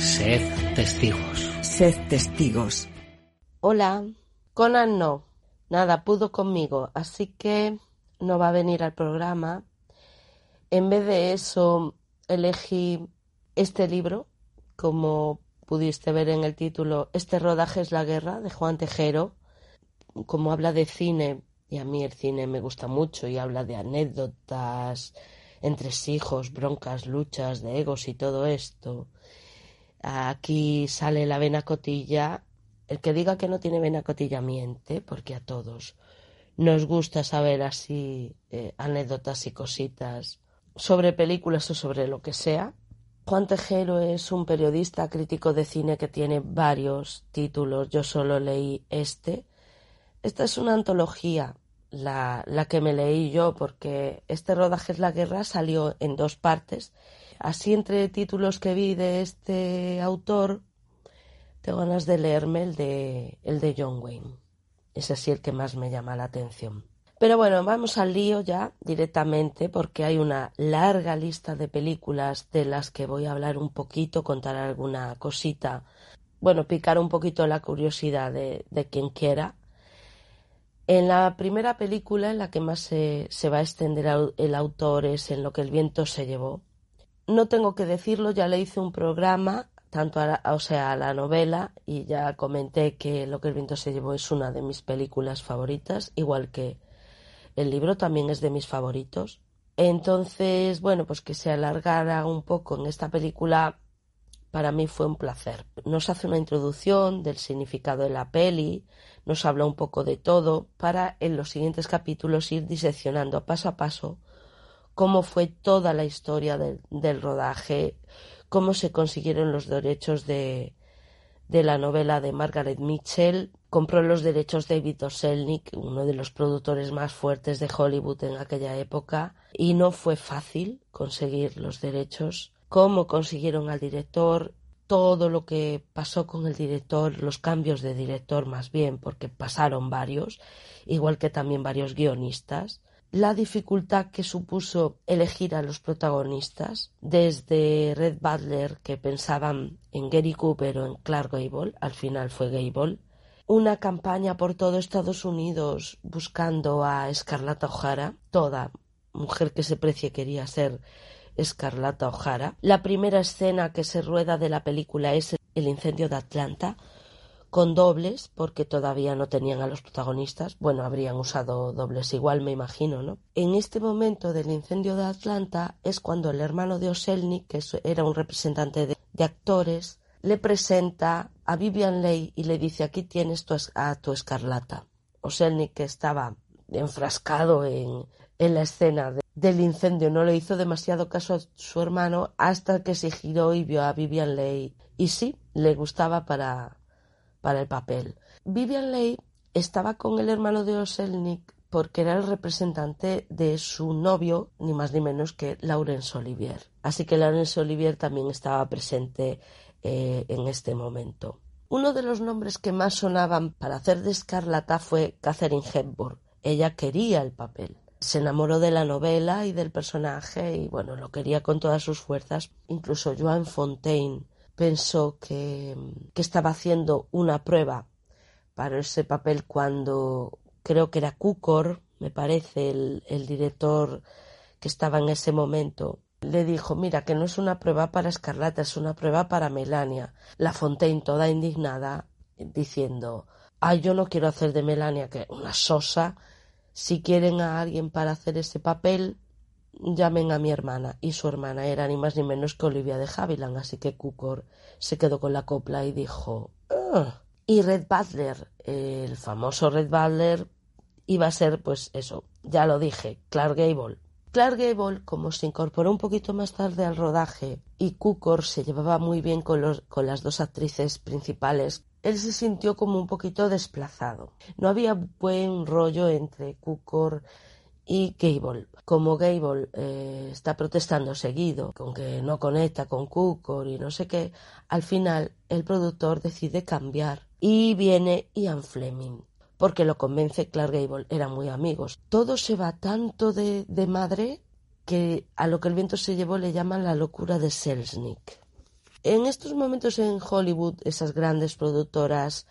Sed testigos. Sed testigos. Hola, Conan no, nada pudo conmigo, así que no va a venir al programa. En vez de eso, elegí este libro, como pudiste ver en el título, Este rodaje es la guerra, de Juan Tejero. Como habla de cine, y a mí el cine me gusta mucho, y habla de anécdotas, entresijos, broncas, luchas de egos y todo esto. Aquí sale la vena cotilla. El que diga que no tiene vena cotilla miente, porque a todos nos gusta saber así eh, anécdotas y cositas sobre películas o sobre lo que sea. Juan Tejero es un periodista crítico de cine que tiene varios títulos. Yo solo leí este. Esta es una antología, la, la que me leí yo, porque este rodaje es la guerra salió en dos partes. Así entre títulos que vi de este autor, tengo ganas de leerme el de, el de John Wayne. Es así el que más me llama la atención. Pero bueno, vamos al lío ya directamente porque hay una larga lista de películas de las que voy a hablar un poquito, contar alguna cosita, bueno, picar un poquito la curiosidad de, de quien quiera. En la primera película en la que más se, se va a extender el autor es En lo que el viento se llevó. No tengo que decirlo, ya le hice un programa tanto a la, o sea, a la novela y ya comenté que Lo que el viento se llevó es una de mis películas favoritas, igual que el libro también es de mis favoritos. Entonces, bueno, pues que se alargara un poco en esta película para mí fue un placer. Nos hace una introducción del significado de la peli, nos habla un poco de todo para en los siguientes capítulos ir diseccionando paso a paso cómo fue toda la historia del, rodaje, cómo se consiguieron los derechos de, de la novela de Margaret Mitchell. Compró los derechos David O. Selnick, uno de los productores más fuertes de Hollywood en aquella época, y no fue fácil conseguir los derechos. Cómo consiguieron al director, todo lo que pasó con el director, los cambios de director más bien, porque pasaron varios, igual que también varios guionistas la dificultad que supuso elegir a los protagonistas, desde Red Butler, que pensaban en Gary Cooper o en Clark Gable, al final fue Gable, una campaña por todo Estados Unidos buscando a Escarlata O'Hara, toda mujer que se precie quería ser Escarlata O'Hara. La primera escena que se rueda de la película es el incendio de Atlanta, con dobles, porque todavía no tenían a los protagonistas. Bueno, habrían usado dobles igual, me imagino, ¿no? En este momento del incendio de Atlanta es cuando el hermano de Oselnik, que era un representante de, actores, le presenta a Vivian Leigh y le dice aquí tienes tu, a tu escarlata. Oselnik, que estaba enfrascado en, la escena de, del incendio, no le hizo demasiado caso a su hermano hasta que se giró y vio a Vivian Leigh. Y sí, le gustaba para, para el papel. Vivian Leigh estaba con el hermano de Oselnik porque era el representante de su novio, ni más ni menos que Laurence Olivier. Así que Laurence Olivier también estaba presente eh, en este momento. Uno de los nombres que más sonaban para hacer de Escarlata fue Catherine Hepburn. Ella quería el papel. Se enamoró de la novela y del personaje y bueno, lo quería con todas sus fuerzas. Incluso Joan Fontaine pensó que, que estaba haciendo una prueba para ese papel cuando creo que era Cukor, me parece, el, el, director que estaba en ese momento, le dijo, mira, que no es una prueba para Escarlata, es una prueba para Melania. La Fontaine, toda indignada, diciendo, ay, yo no quiero hacer de Melania que una sosa, si quieren a alguien para hacer ese papel, llamen a mi hermana. Y su hermana era ni más ni menos que Olivia de Havilland, así que Cukor se quedó con la copla y dijo, ah". Y Red Butler, el famoso Red Butler, iba a ser, pues eso, ya lo dije, Clark Gable. Clark Gable, como se incorporó un poquito más tarde al rodaje y Cukor se llevaba muy bien con, los, con las dos actrices principales, él se sintió como un poquito desplazado. No había buen rollo entre Cukor y Gable. Como Gable eh, está protestando seguido con que no conecta con Cukor y no sé qué, al final el productor decide cambiar y viene Ian Fleming porque lo convence Clark Gable, eran muy amigos. Todo se va tanto de, de madre que a lo que el viento se llevó le llaman la locura de Selznick. En estos momentos en Hollywood, esas grandes productoras,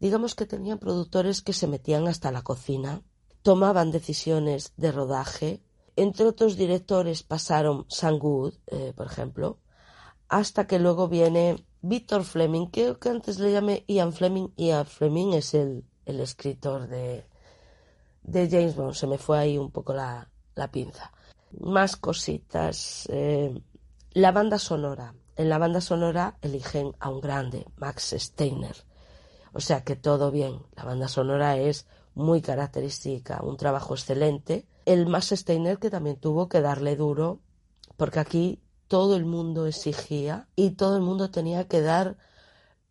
digamos que tenían productores que se metían hasta la cocina, tomaban decisiones de rodaje. Entre otros directores pasaron Sam eh, por ejemplo, hasta que luego viene Victor Fleming, creo que antes le llamé Ian Fleming. Ian Fleming es el el escritor de, de James Bond. Se me fue ahí un poco la, la pinza. Más cositas. Eh, la banda sonora. En la banda sonora eligen a un grande, Max Steiner. O sea que todo bien. La banda sonora es muy característica, un trabajo excelente. El Max Steiner que también tuvo que darle duro, porque aquí todo el mundo exigía y todo el mundo tenía que dar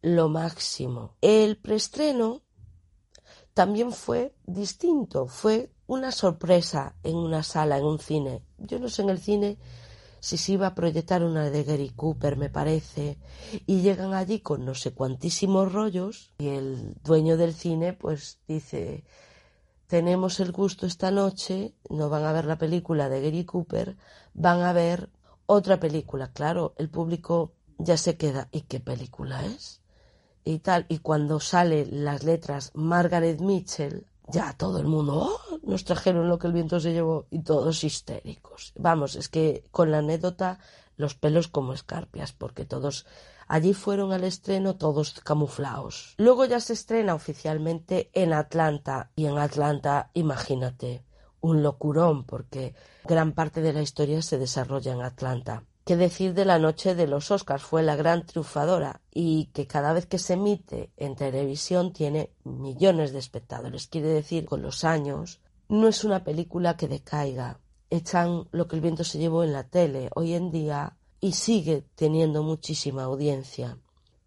lo máximo. El preestreno también fue distinto, fue una sorpresa en una sala, en un cine. Yo no sé en el cine si se iba a proyectar una de Gary Cooper, me parece, y llegan allí con no sé cuantísimos rollos y el dueño del cine pues dice, tenemos el gusto esta noche, no van a ver la película de Gary Cooper, van a ver otra película. Claro, el público ya se queda, ¿y qué película es? y tal, y cuando salen las letras Margaret Mitchell, ya todo el mundo, oh, nos trajeron lo que el viento se llevó y todos histéricos. Vamos, es que con la anécdota los pelos como escarpias, porque todos allí fueron al estreno todos camuflados. Luego ya se estrena oficialmente en Atlanta y en Atlanta, imagínate, un locurón porque gran parte de la historia se desarrolla en Atlanta. ¿Qué decir de la noche de los Oscars? Fue la gran triunfadora y que cada vez que se emite en televisión tiene millones de espectadores. Quiere decir, con los años, no es una película que decaiga. Echan lo que el viento se llevó en la tele hoy en día y sigue teniendo muchísima audiencia.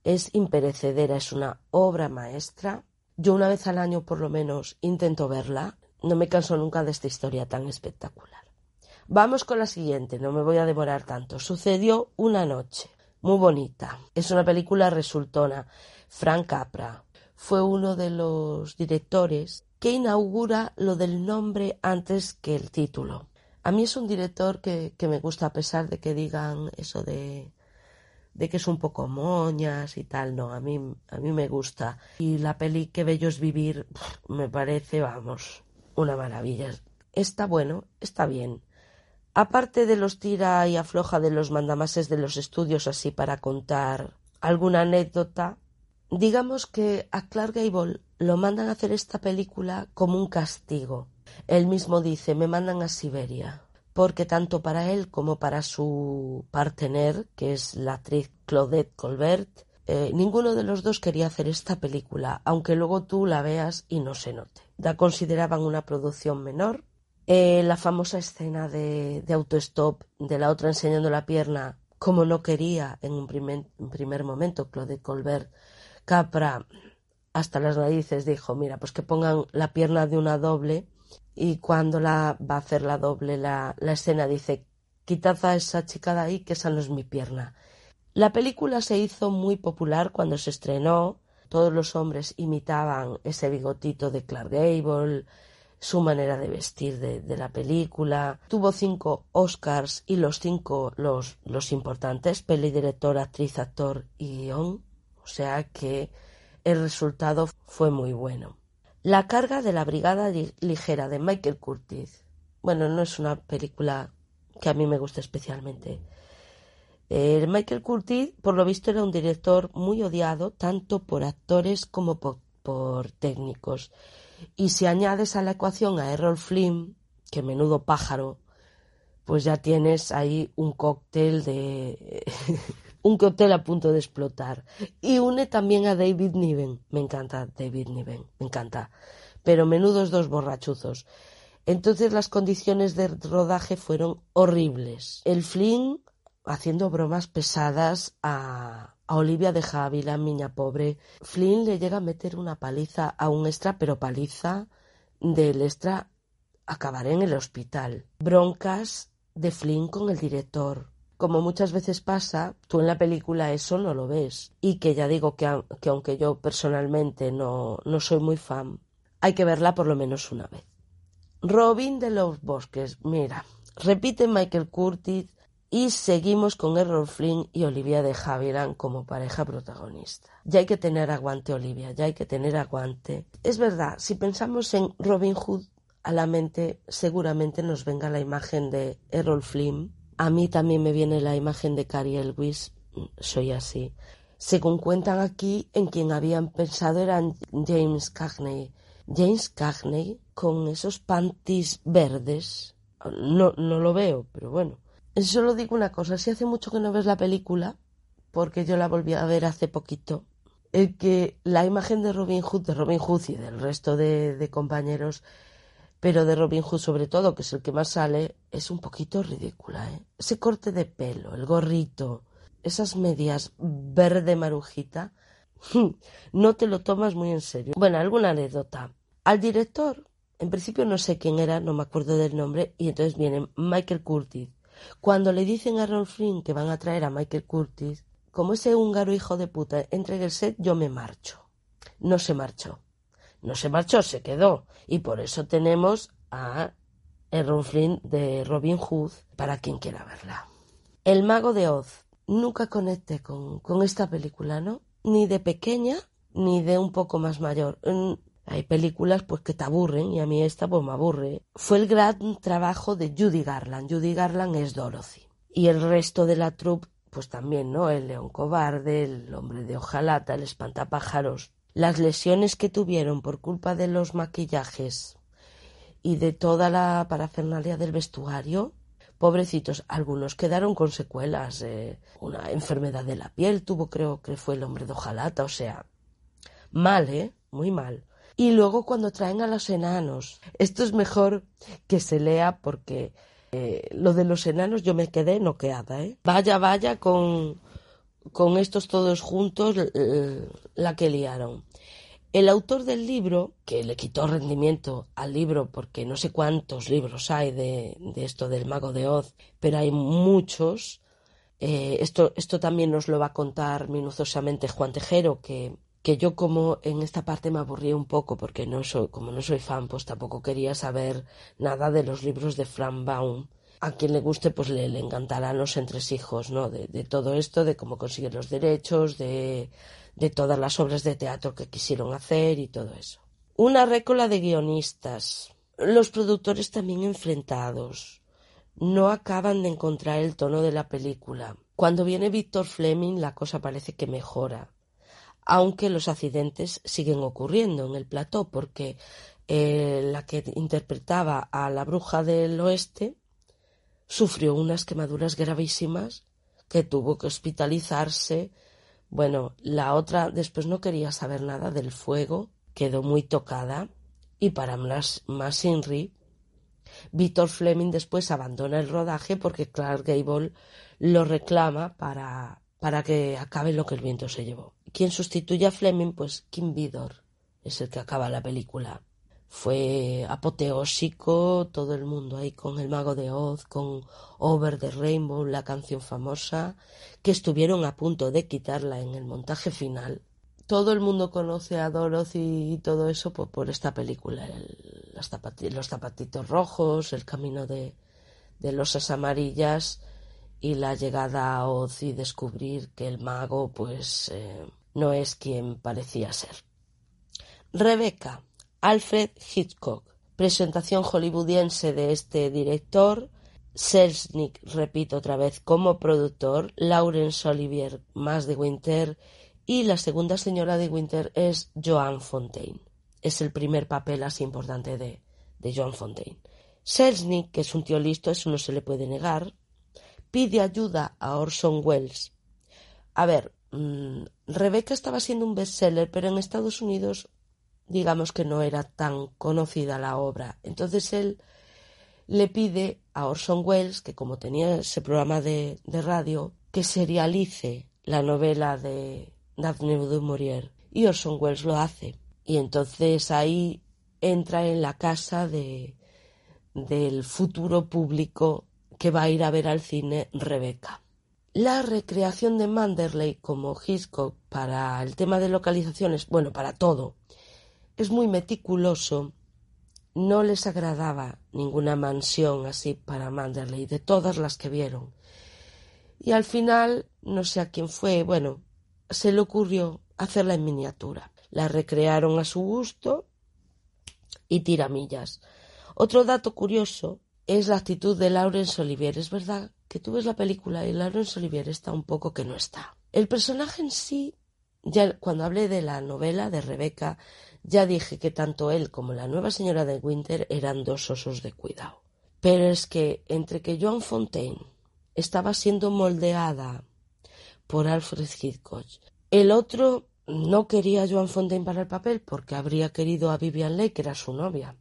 Es imperecedera, es una obra maestra. Yo una vez al año por lo menos intento verla. No me canso nunca de esta historia tan espectacular. Vamos con la siguiente, no me voy a demorar tanto. Sucedió una noche, muy bonita. Es una película resultona. Frank Capra fue uno de los directores que inaugura lo del nombre antes que el título. A mí es un director que, me gusta a pesar de que digan eso de, de que es un poco moñas y tal, no, a mí, a mí me gusta. Y la peli Que Bello es Vivir me parece, vamos, una maravilla. Está bueno, está bien. Aparte de los tira y afloja de los mandamases de los estudios así para contar alguna anécdota, digamos que a Clark Gable lo mandan a hacer esta película como un castigo. Él mismo dice, me mandan a Siberia, porque tanto para él como para su partener, que es la actriz Claudette Colbert, eh, ninguno de los dos quería hacer esta película, aunque luego tú la veas y no se note. La consideraban una producción menor eh, la famosa escena de, autostop de la otra enseñando la pierna, como no quería en un primer, momento Claude Colbert, Capra hasta las narices dijo, mira, pues que pongan la pierna de una doble y cuando la va a hacer la doble la, la escena dice, quitad a esa chica de ahí que esa no es mi pierna. La película se hizo muy popular cuando se estrenó, todos los hombres imitaban ese bigotito de Clark Gable, su manera de vestir de, la película. Tuvo cinco Oscars y los cinco los, los importantes, peli, director, actriz, actor y guion. O sea que el resultado fue muy bueno. La carga de la Brigada Ligera de Michael Curtis. Bueno, no es una película que a mí me gusta especialmente. Eh, Michael Curtis, por lo visto, era un director muy odiado tanto por actores como por técnicos. Y si añades a la ecuación a Errol Flynn, que menudo pájaro, pues ya tienes ahí un cóctel de... un cóctel a punto de explotar. Y une también a David Niven. Me encanta David Niven, me encanta. Pero menudos dos borrachuzos. Entonces las condiciones de rodaje fueron horribles. El Flynn haciendo bromas pesadas a, a Olivia de Javi, la niña pobre. Flynn le llega a meter una paliza a un extra, pero paliza del extra acabaré en el hospital. Broncas de Flynn con el director. Como muchas veces pasa, tú en la película eso no lo ves. Y que ya digo que, que aunque yo personalmente no, no soy muy fan, hay que verla por lo menos una vez. Robin de los Bosques, mira, repite Michael Curtis y seguimos con Errol Flynn y Olivia de Havilland como pareja protagonista. Ya hay que tener aguante, Olivia, ya hay que tener aguante. Es verdad, si pensamos en Robin Hood, a la mente seguramente nos venga la imagen de Errol Flynn. A mí también me viene la imagen de Carrie Elwes, soy así. Según cuentan aquí, en quien habían pensado era James Cagney. James Cagney con esos panties verdes. No, no lo veo, pero bueno. Solo digo una cosa, si hace mucho que no ves la película, porque yo la volví a ver hace poquito, el que la imagen de Robin Hood, de Robin Hood y del resto de, de compañeros, pero de Robin Hood sobre todo, que es el que más sale, es un poquito ridícula. ¿eh? Ese corte de pelo, el gorrito, esas medias verde marujita, no te lo tomas muy en serio. Bueno, alguna anécdota. Al director, en principio no sé quién era, no me acuerdo del nombre, y entonces viene Michael Curtis. Cuando le dicen a Ron Flynn que van a traer a Michael Curtis, como ese húngaro hijo de puta entregue el set, yo me marcho. No se marchó. No se marchó, se quedó. Y por eso tenemos a Ron Flynn de Robin Hood para quien quiera verla. El mago de Oz. Nunca conecté con, con esta película, ¿no? Ni de pequeña ni de un poco más mayor. Hay películas pues que te aburren y a mí esta pues me aburre. Fue el gran trabajo de Judy Garland. Judy Garland es Dorothy. Y el resto de la troupe pues también, ¿no? El león cobarde, el hombre de hojalata, el espantapájaros. Las lesiones que tuvieron por culpa de los maquillajes y de toda la parafernalia del vestuario, pobrecitos, algunos quedaron con secuelas. Eh, una enfermedad de la piel tuvo, creo que fue el hombre de hojalata, o sea, mal, ¿eh? Muy mal. Y luego cuando traen a los enanos, esto es mejor que se lea porque eh, lo de los enanos yo me quedé noqueada, ¿eh? Vaya, vaya con, con estos todos juntos la que liaron. El autor del libro, que le quitó rendimiento al libro porque no sé cuántos libros hay de, de esto del mago de Oz, pero hay muchos. Eh, esto, esto también nos lo va a contar minuciosamente Juan Tejero, que que yo como en esta parte me aburrí un poco porque no soy, como no soy fan, pues tampoco quería saber nada de los libros de Frank Baum. A quien le guste, pues le, encantarán los entresijos, ¿no? De, todo esto, de cómo conseguir los derechos, de, de todas las obras de teatro que quisieron hacer y todo eso. Una récola de guionistas. Los productores también enfrentados. No acaban de encontrar el tono de la película. Cuando viene Víctor Fleming, la cosa parece que mejora aunque los accidentes siguen ocurriendo en el plató, porque eh, la que interpretaba a la bruja del oeste sufrió unas quemaduras gravísimas que tuvo que hospitalizarse. Bueno, la otra después no quería saber nada del fuego, quedó muy tocada y para más, más Inri, Víctor Fleming después abandona el rodaje porque Clark Gable lo reclama para, para que acabe lo que el viento se llevó. Quien sustituye a Fleming, pues Kim Vidor es el que acaba la película. Fue apoteósico, todo el mundo ahí con El Mago de Oz, con Over the Rainbow, la canción famosa, que estuvieron a punto de quitarla en el montaje final. Todo el mundo conoce a Dorothy y todo eso por, esta película. El, los, zapatitos, rojos, el camino de, de losas amarillas y la llegada a Oz y descubrir que el mago, pues. Eh, no es quien parecía ser. Rebecca, Alfred Hitchcock, presentación hollywoodiense de este director, Selznick, repito otra vez, como productor, Laurence Olivier, más de Winter, y la segunda señora de Winter es Joan Fontaine. Es el primer papel así importante de, de Joan Fontaine. Selznick, que es un tío listo, eso no se le puede negar, pide ayuda a Orson Welles. A ver, mmm, Rebeca estaba siendo un bestseller, pero en Estados Unidos digamos que no era tan conocida la obra. Entonces él le pide a Orson Welles, que como tenía ese programa de, de radio, que serialice la novela de Daphne du Maurier. Y Orson Welles lo hace. Y entonces ahí entra en la casa de, del futuro público que va a ir a ver al cine Rebeca. La recreación de Manderley como Hitchcock para el tema de localizaciones, bueno, para todo, es muy meticuloso. No les agradaba ninguna mansión así para Manderley, de todas las que vieron. Y al final, no sé a quién fue, bueno, se le ocurrió hacerla en miniatura. La recrearon a su gusto y tiramillas. Otro dato curioso es la actitud de Laurence Olivier. Es verdad que tú ves la película y Laurence Olivier está un poco que no está. El personaje en sí, ya cuando hablé de la novela de Rebeca, ya dije que tanto él como la nueva señora de Winter eran dos osos de cuidado. Pero es que entre que Joan Fontaine estaba siendo moldeada por Alfred Hitchcock, el otro no quería a Joan Fontaine para el papel porque habría querido a Vivian Leigh, que era su novia,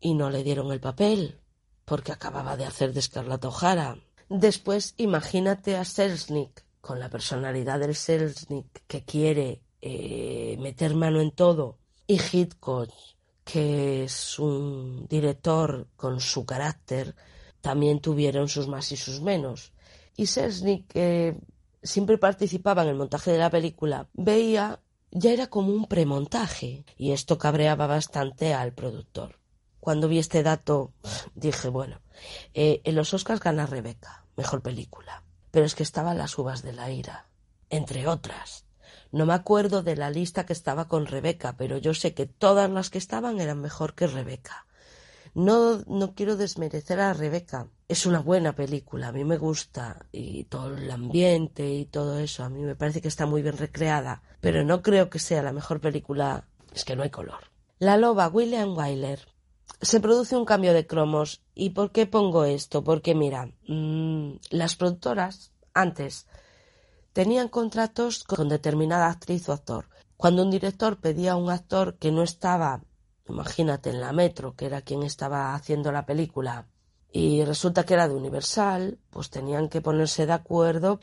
y no le dieron el papel porque acababa de hacer de Scarlett O'Hara. Después, imagínate a Selznick, con la personalidad del Selznick que quiere eh, meter mano en todo, y Hitchcock, que es un director con su carácter, también tuvieron sus más y sus menos. Y Selznick, que siempre participaba en el montaje de la película, veía ya era como un premontaje, y esto cabreaba bastante al productor. Cuando vi este dato, dije, bueno, eh, en los Oscars gana Rebeca, mejor película. Pero es que estaban las uvas de la ira, entre otras. No me acuerdo de la lista que estaba con Rebeca, pero yo sé que todas las que estaban eran mejor que Rebeca. No, no quiero desmerecer a Rebeca. Es una buena película, a mí me gusta, y todo el ambiente y todo eso, a mí me parece que está muy bien recreada, pero no creo que sea la mejor película, es que no hay color. La loba William Wyler se produce un cambio de cromos. ¿Y por qué pongo esto? Porque mira, mmm, las productoras antes tenían contratos con determinada actriz o actor. Cuando un director pedía a un actor que no estaba, imagínate, en la Metro, que era quien estaba haciendo la película, y resulta que era de Universal, pues tenían que ponerse de acuerdo.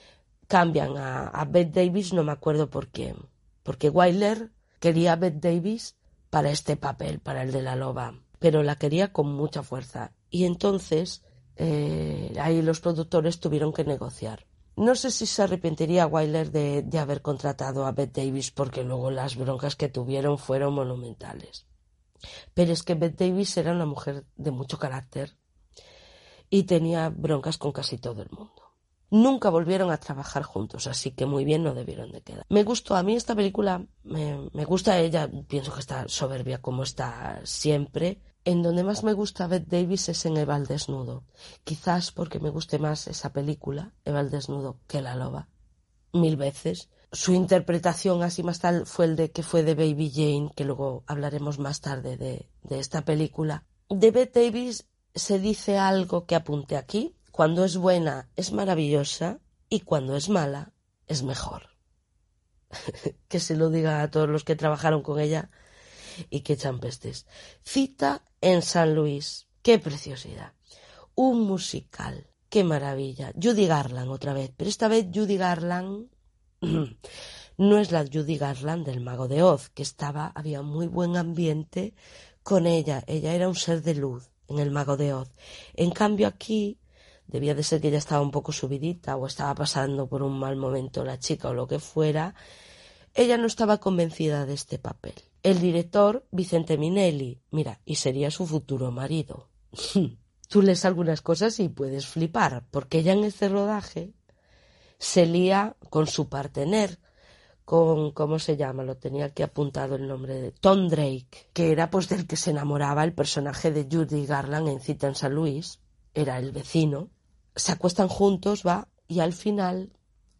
Cambian a, a Bette Davis, no me acuerdo por qué. Porque Wyler quería a Bette Davis para este papel, para el de la loba pero la quería con mucha fuerza. Y entonces eh, ahí los productores tuvieron que negociar. No sé si se arrepentiría Wyler de, haber contratado a Bette Davis porque luego las broncas que tuvieron fueron monumentales. Pero es que Bette Davis era una mujer de mucho carácter y tenía broncas con casi todo el mundo. Nunca volvieron a trabajar juntos, así que muy bien no debieron de quedar. Me gustó, a mí esta película, me, me gusta ella, pienso que está soberbia como está siempre, en donde más me gusta Bette Davis es en Eva desnudo. Quizás porque me guste más esa película, Eva desnudo, que La loba. Mil veces. Su interpretación así más tal fue el de que fue de Baby Jane, que luego hablaremos más tarde de, de esta película. De Bette Davis se dice algo que apunte aquí. Cuando es buena es maravillosa y cuando es mala es mejor. que se lo diga a todos los que trabajaron con ella y que echan pestes. Cita en San Luis. ¡Qué preciosidad! Un musical. ¡Qué maravilla! Judy Garland otra vez. Pero esta vez Judy Garland no es la Judy Garland del Mago de Oz, que estaba, había muy buen ambiente con ella. Ella era un ser de luz en el Mago de Oz. En cambio aquí debía de ser que ella estaba un poco subidita o estaba pasando por un mal momento la chica o lo que fuera. Ella no estaba convencida de este papel. El director, Vicente Minelli, mira, y sería su futuro marido. Tú lees algunas cosas y puedes flipar, porque ella en este rodaje se lía con su partener, con, ¿cómo se llama? Lo tenía aquí apuntado el nombre de Tom Drake, que era pues del que se enamoraba el personaje de Judy Garland en Cita en San Luis, era el vecino. Se acuestan juntos, va, y al final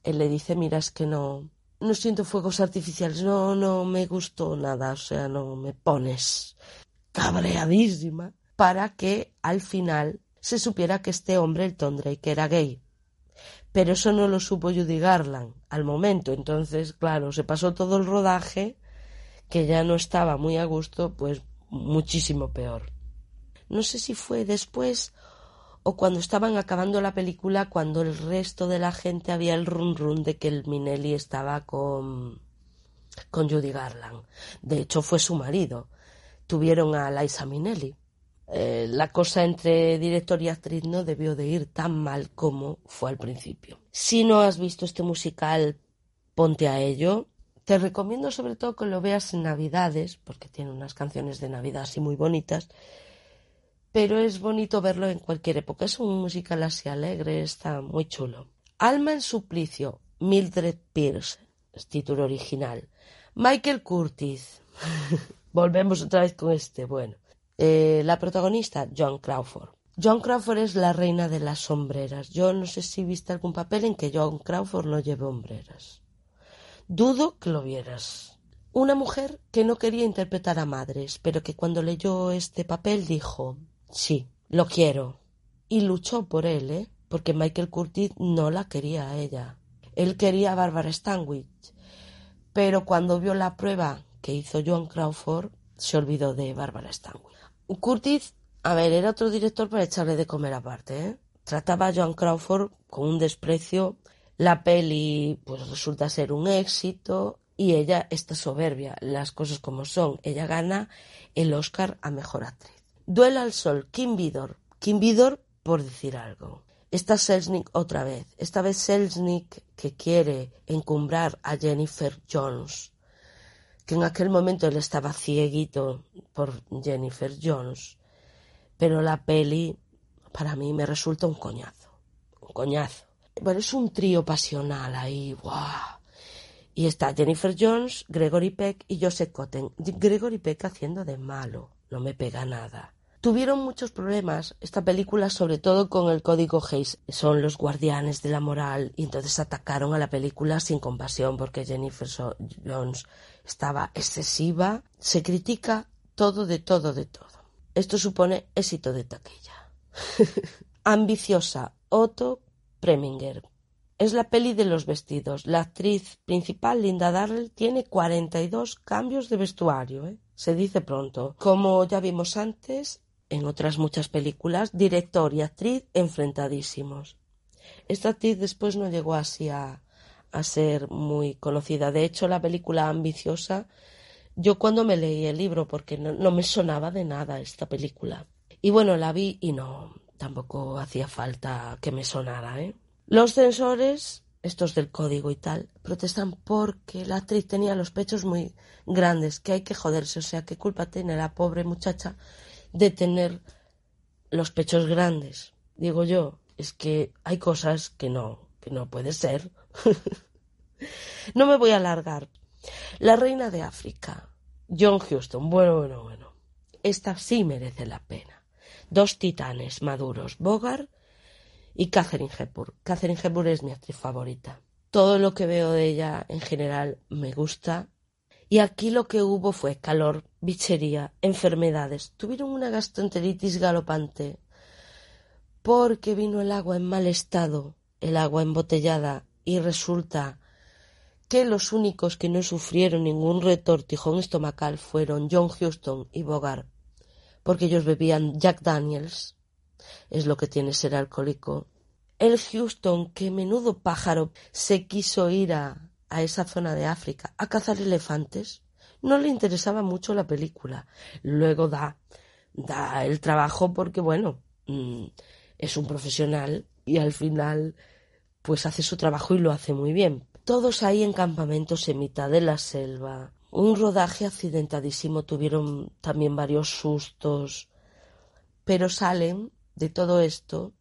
él le dice, mira, es que no, no siento fuegos artificiales, no, no me gustó nada, o sea, no me pones cabreadísima para que al final se supiera que este hombre, el Tom Drake, era gay. Pero eso no lo supo Judy Garland al momento, entonces, claro, se pasó todo el rodaje que ya no estaba muy a gusto, pues muchísimo peor. No sé si fue después o cuando estaban acabando la película, cuando el resto de la gente había el run run de que el Minelli estaba con, con Judy Garland. De hecho, fue su marido. Tuvieron a Liza Minelli. Eh, la cosa entre director y actriz no debió de ir tan mal como fue al principio. Si no has visto este musical, ponte a ello. Te recomiendo sobre todo que lo veas en Navidades, porque tiene unas canciones de Navidad así muy bonitas pero es bonito verlo en cualquier época. Es un musical así alegre, está muy chulo. Alma en suplicio, Mildred Pierce, título original. Michael Curtis. Volvemos otra vez con este, bueno. Eh, la protagonista, John Crawford. John Crawford es la reina de las sombreras. Yo no sé si viste algún papel en que John Crawford no lleve hombreras. Dudo que lo vieras. Una mujer que no quería interpretar a madres, pero que cuando leyó este papel dijo Sí, lo quiero. Y luchó por él, ¿eh? Porque Michael Curtis no la quería a ella. Él quería a Barbara Stanwyck. Pero cuando vio la prueba que hizo Joan Crawford, se olvidó de Barbara Stanwyck. Curtis, a ver, era otro director para echarle de comer aparte, ¿eh? Trataba a Joan Crawford con un desprecio. La peli, pues resulta ser un éxito. Y ella está soberbia, las cosas como son. Ella gana el Oscar a mejor actriz. Duela al sol, Kim Vidor. Kim Vidor, por decir algo. Está Selznick otra vez. Esta vez Selznick que quiere encumbrar a Jennifer Jones. Que en aquel momento él estaba cieguito por Jennifer Jones. Pero la peli, para mí, me resulta un coñazo. Un coñazo. Bueno, es un trío pasional ahí. ¡Guau! Y está Jennifer Jones, Gregory Peck y Joseph Cotten. Gregory Peck haciendo de malo. No me pega nada. Tuvieron muchos problemas esta película, sobre todo con el código Hayes. Son los guardianes de la moral y entonces atacaron a la película sin compasión porque Jennifer Jones estaba excesiva. Se critica todo de todo de todo. Esto supone éxito de taquilla. Ambiciosa, Otto Preminger. Es la peli de los vestidos. La actriz principal, Linda Darrell, tiene 42 cambios de vestuario. ¿eh? Se dice pronto. Como ya vimos antes, en otras muchas películas, director y actriz enfrentadísimos. Esta actriz después no llegó así a, ser muy conocida. De hecho, la película Ambiciosa, yo cuando me leí el libro, porque no, me sonaba de nada esta película. Y bueno, la vi y no, tampoco hacía falta que me sonara, ¿eh? Los censores, estos del código y tal, protestan porque la actriz tenía los pechos muy grandes, que hay que joderse, o sea, qué culpa tiene la pobre muchacha de tener los pechos grandes. Digo yo, es que hay cosas que no, que no puede ser. no me voy a alargar. La reina de África, John Huston, bueno, bueno, bueno. Esta sí merece la pena. Dos titanes maduros, Bogart y Catherine Hepburn. Catherine Hepburn es mi actriz favorita. Todo lo que veo de ella en general me gusta y aquí lo que hubo fue calor, bichería, enfermedades. Tuvieron una gastroenteritis galopante porque vino el agua en mal estado, el agua embotellada, y resulta que los únicos que no sufrieron ningún retortijón estomacal fueron John Huston y Bogart, porque ellos bebían Jack Daniels, es lo que tiene ser alcohólico. El Houston, que menudo pájaro, se quiso ir a, a esa zona de África a cazar elefantes. No le interesaba mucho la película. Luego da, da el trabajo porque, bueno, mm, es un profesional y al final pues hace su trabajo y lo hace muy bien. Todos ahí en campamentos en mitad de la selva. Un rodaje accidentadísimo, tuvieron también varios sustos, pero salen de todo esto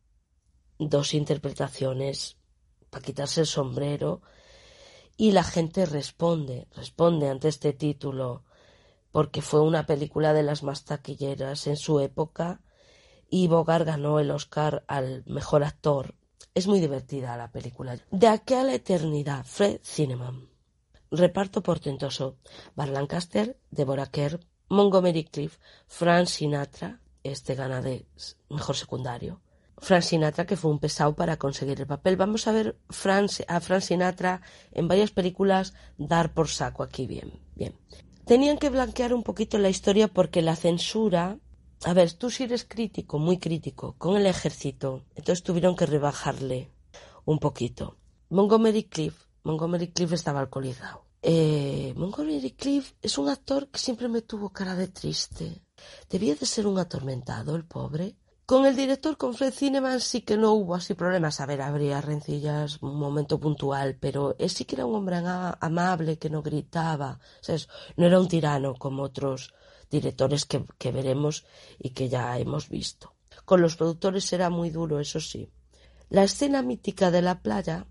dos interpretaciones para quitarse el sombrero y la gente responde, responde ante este título, porque fue una película de las más taquilleras en su época y Bogart ganó el Oscar al mejor actor. Es muy divertida la película. De aquí a la eternidad, Fred Cineman. Reparto portentoso. Bar Lancaster, Deborah Kerr, Montgomery Cliff, Frank Sinatra, este gana de mejor secundario. Frank Sinatra, que fue un pesado para conseguir el papel. Vamos a ver a Frank Sinatra en varias películas dar por saco aquí bien. Bien. tenían que blanquear un poquito la historia porque la censura, a ver, tú si eres crítico, muy crítico, con el ejército, entonces tuvieron que rebajarle un poquito. Montgomery Cliff, Montgomery Cliff estaba alcoholizado. Eh, Montgomery Cliff es un actor que siempre me tuvo cara de triste. Debía de ser un atormentado, el pobre. Con el director, con Fred Cineman, sí que no hubo así problemas. A ver, habría rencillas, un momento puntual, pero él sí que era un hombre amable, que no gritaba. No era un tirano como otros directores que, que veremos y que ya hemos visto. Con los productores era muy duro, eso sí. La escena mítica de la playa,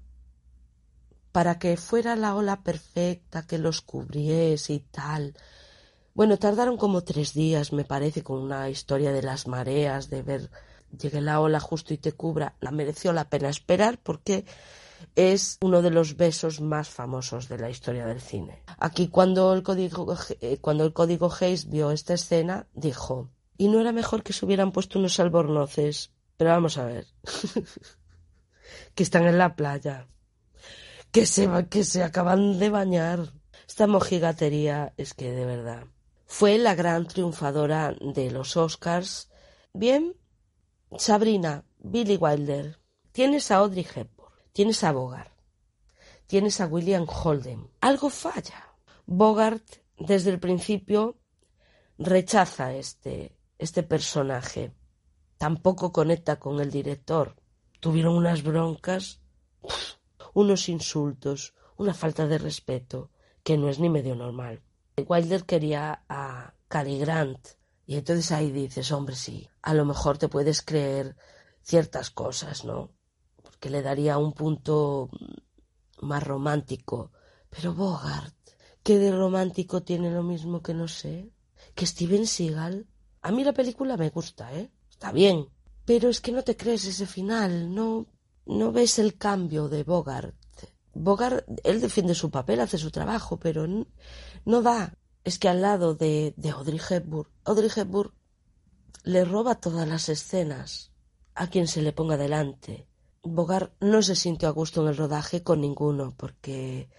para que fuera la ola perfecta, que los cubriese y tal, bueno, tardaron como tres días, me parece, con una historia de las mareas, de ver, llegue la ola justo y te cubra. La mereció la pena esperar porque es uno de los besos más famosos de la historia del cine. Aquí cuando el código, eh, cuando el código Hayes vio esta escena, dijo, y no era mejor que se hubieran puesto unos albornoces, pero vamos a ver, que están en la playa, que se, que se acaban de bañar. Esta mojigatería es que de verdad. Fue la gran triunfadora de los Oscars. Bien, Sabrina, Billy Wilder. Tienes a Audrey Hepburn, tienes a Bogart, tienes a William Holden. Algo falla. Bogart, desde el principio, rechaza este, este personaje. Tampoco conecta con el director. Tuvieron unas broncas, unos insultos, una falta de respeto, que no es ni medio normal. Wilder quería a Cary Grant. Y entonces ahí dices, hombre, sí, a lo mejor te puedes creer ciertas cosas, ¿no? Porque le daría un punto más romántico. Pero Bogart, ¿qué de romántico tiene lo mismo que no sé? Que Steven Seagal. A mí la película me gusta, ¿eh? Está bien. Pero es que no te crees ese final, no, no ves el cambio de Bogart. Bogart, él defiende su papel, hace su trabajo, pero no da. Es que al lado de, de Audrey Hepburn, Audrey Hepburn le roba todas las escenas a quien se le ponga delante. Bogart no se sintió a gusto en el rodaje con ninguno, porque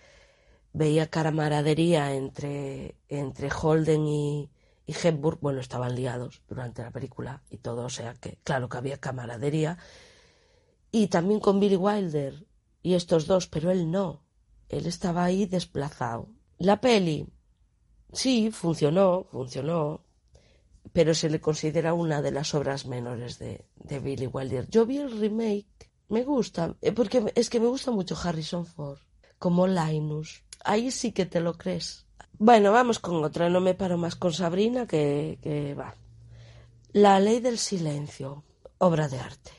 veía camaradería entre, entre Holden y, y Hepburn. Bueno, estaban liados durante la película y todo, o sea que, claro que había camaradería. Y también con Billy Wilder y estos dos, pero él no. Él estaba ahí desplazado. La peli, sí, funcionó, funcionó, pero se le considera una de las obras menores de, de Billy Wilder. Yo vi el remake, me gusta, eh, porque es que me gusta mucho Harrison Ford, como Linus. Ahí sí que te lo crees. Bueno, vamos con otra, no me paro más con Sabrina, que, que va. La ley del silencio, obra de arte.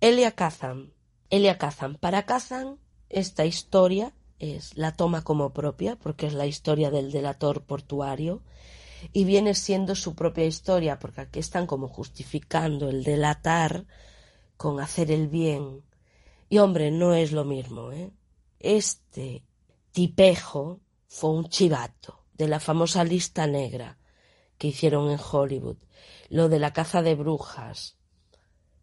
Elia Kazan, Elia Kazan. Para Kazan, esta historia es la toma como propia, porque es la historia del delator portuario, y viene siendo su propia historia, porque aquí están como justificando el delatar con hacer el bien. Y hombre, no es lo mismo, ¿eh? Este tipejo fue un chivato de la famosa lista negra que hicieron en Hollywood, lo de la caza de brujas,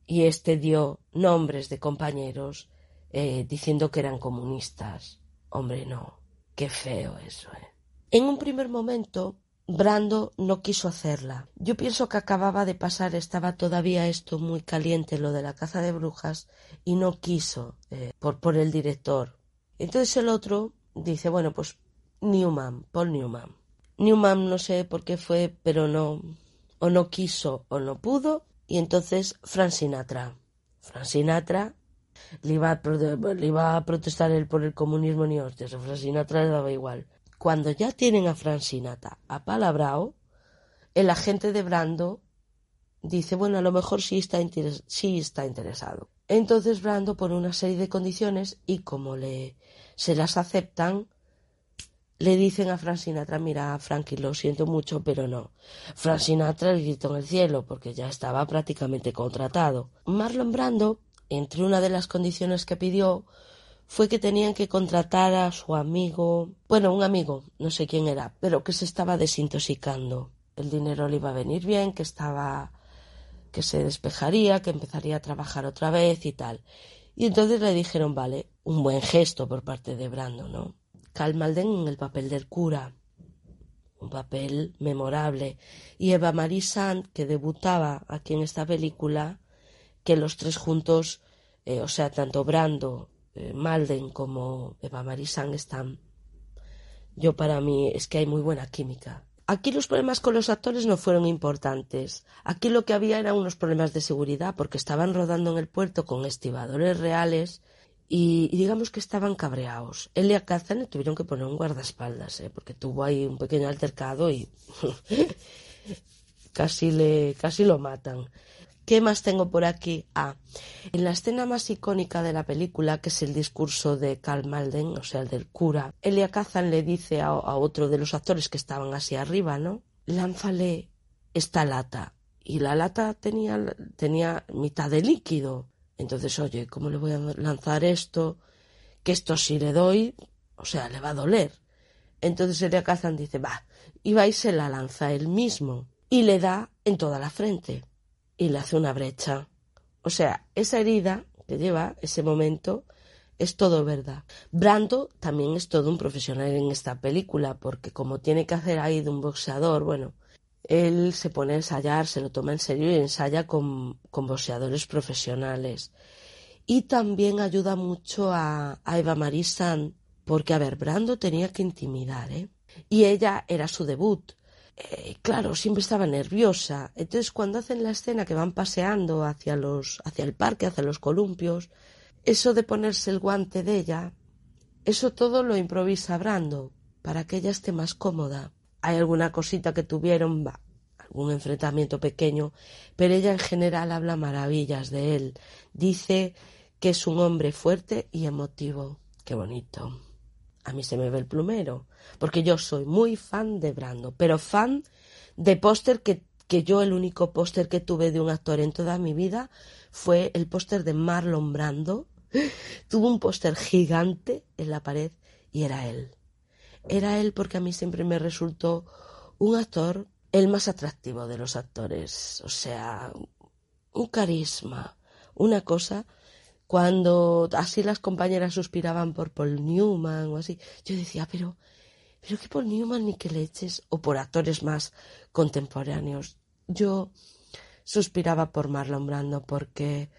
y este dio nombres de compañeros eh, diciendo que eran comunistas. Hombre, no, qué feo eso. ¿eh? En un primer momento, Brando no quiso hacerla. Yo pienso que acababa de pasar, estaba todavía esto muy caliente, lo de la caza de brujas, y no quiso eh, por, por el director. Entonces el otro dice, bueno, pues Newman, Paul Newman. Newman no sé por qué fue, pero no, o no quiso o no pudo, y entonces Frank Sinatra. Frank Sinatra le iba a, le iba a protestar él por el comunismo ni hostias. A Frank Sinatra le daba igual. Cuando ya tienen a Frank Sinatra apalabrado, el agente de Brando dice, bueno, a lo mejor sí está, sí está interesado. Entonces Brando pone una serie de condiciones y como le se las aceptan, le dicen a Frank Sinatra, mira, Frankie, lo siento mucho, pero no. Frank Sinatra le gritó en el cielo, porque ya estaba prácticamente contratado. Marlon Brando, entre una de las condiciones que pidió, fue que tenían que contratar a su amigo, bueno, un amigo, no sé quién era, pero que se estaba desintoxicando. El dinero le iba a venir bien, que estaba, que se despejaría, que empezaría a trabajar otra vez y tal. Y entonces le dijeron, vale, un buen gesto por parte de Brando, ¿no? Cal Malden en el papel del cura. un papel memorable. Y Eva Marie Sand, que debutaba aquí en esta película, que los tres juntos, eh, o sea, tanto Brando, eh, Malden como Eva Marie Sand están. Yo para mí es que hay muy buena química. Aquí los problemas con los actores no fueron importantes. Aquí lo que había eran unos problemas de seguridad porque estaban rodando en el puerto con estibadores reales y, y digamos que estaban cabreados. Elia Kazan le tuvieron que poner un guardaespaldas, ¿eh? porque tuvo ahí un pequeño altercado y casi, le, casi lo matan. ¿Qué más tengo por aquí? Ah, en la escena más icónica de la película, que es el discurso de Carl Malden, o sea, el del cura, Elia Kazan le dice a, otro de los actores que estaban así arriba, ¿no? Lánzale esta lata. Y la lata tenía, tenía mitad de líquido. Entonces, oye, ¿cómo le voy a lanzar esto? Que esto si le doy, o sea, le va a doler. Entonces Elia Kazan dice, va, y va y se la lanza él mismo. Y le da en toda la frente y le hace una brecha. O sea, esa herida que lleva, ese momento, es todo verdad. Brando también es todo un profesional en esta película, porque como tiene que hacer ahí de un boxeador, bueno, él se pone a ensayar, se lo toma en serio y ensaya con, con boxeadores profesionales. Y también ayuda mucho a, a Eva Marisan, porque, a ver, Brando tenía que intimidar, ¿eh? Y ella era su debut eh, claro, siempre estaba nerviosa. Entonces, cuando hacen la escena que van paseando hacia los, hacia el parque, hacia los columpios, eso de ponerse el guante de ella, eso todo lo improvisa Brando, para que ella esté más cómoda. Hay alguna cosita que tuvieron, va, algún enfrentamiento pequeño, pero ella en general habla maravillas de él. Dice que es un hombre fuerte y emotivo. Qué bonito a mí se me ve el plumero, porque yo soy muy fan de Brando, pero fan de póster que, que yo el único póster que tuve de un actor en toda mi vida fue el póster de Marlon Brando. Tuvo un póster gigante en la pared y era él. Era él porque a mí siempre me resultó un actor el más atractivo de los actores, o sea, un carisma, una cosa cuando así las compañeras suspiraban por Paul Newman o así, yo decía, pero, pero qué Paul Newman ni qué leches, o por actores más contemporáneos. Yo suspiraba por Marlon Brando porque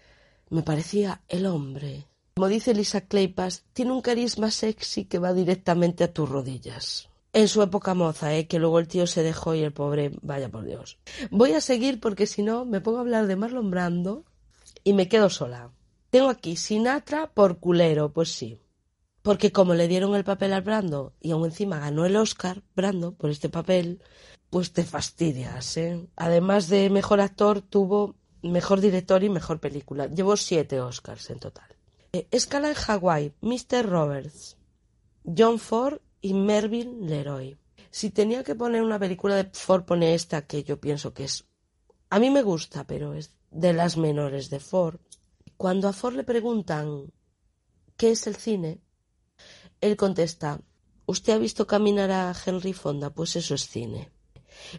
me parecía el hombre. Como dice Lisa Claypas, tiene un carisma sexy que va directamente a tus rodillas. En su época moza, ¿eh? que luego el tío se dejó y el pobre, vaya por Dios. Voy a seguir porque si no me pongo a hablar de Marlon Brando y me quedo sola. Tengo aquí Sinatra por culero, pues sí. Porque como le dieron el papel al Brando y aún encima ganó el Oscar, Brando, por este papel, pues te fastidias, ¿eh? Además de mejor actor, tuvo mejor director y mejor película. Llevó siete Oscars en total. Eh, Escala en Hawái, Mr. Roberts, John Ford y Mervyn Leroy. Si tenía que poner una película de Ford, pone esta que yo pienso que es... A mí me gusta, pero es de las menores de Ford. Cuando a Ford le preguntan ¿qué es el cine? Él contesta ¿Usted ha visto caminar a Henry Fonda? Pues eso es cine.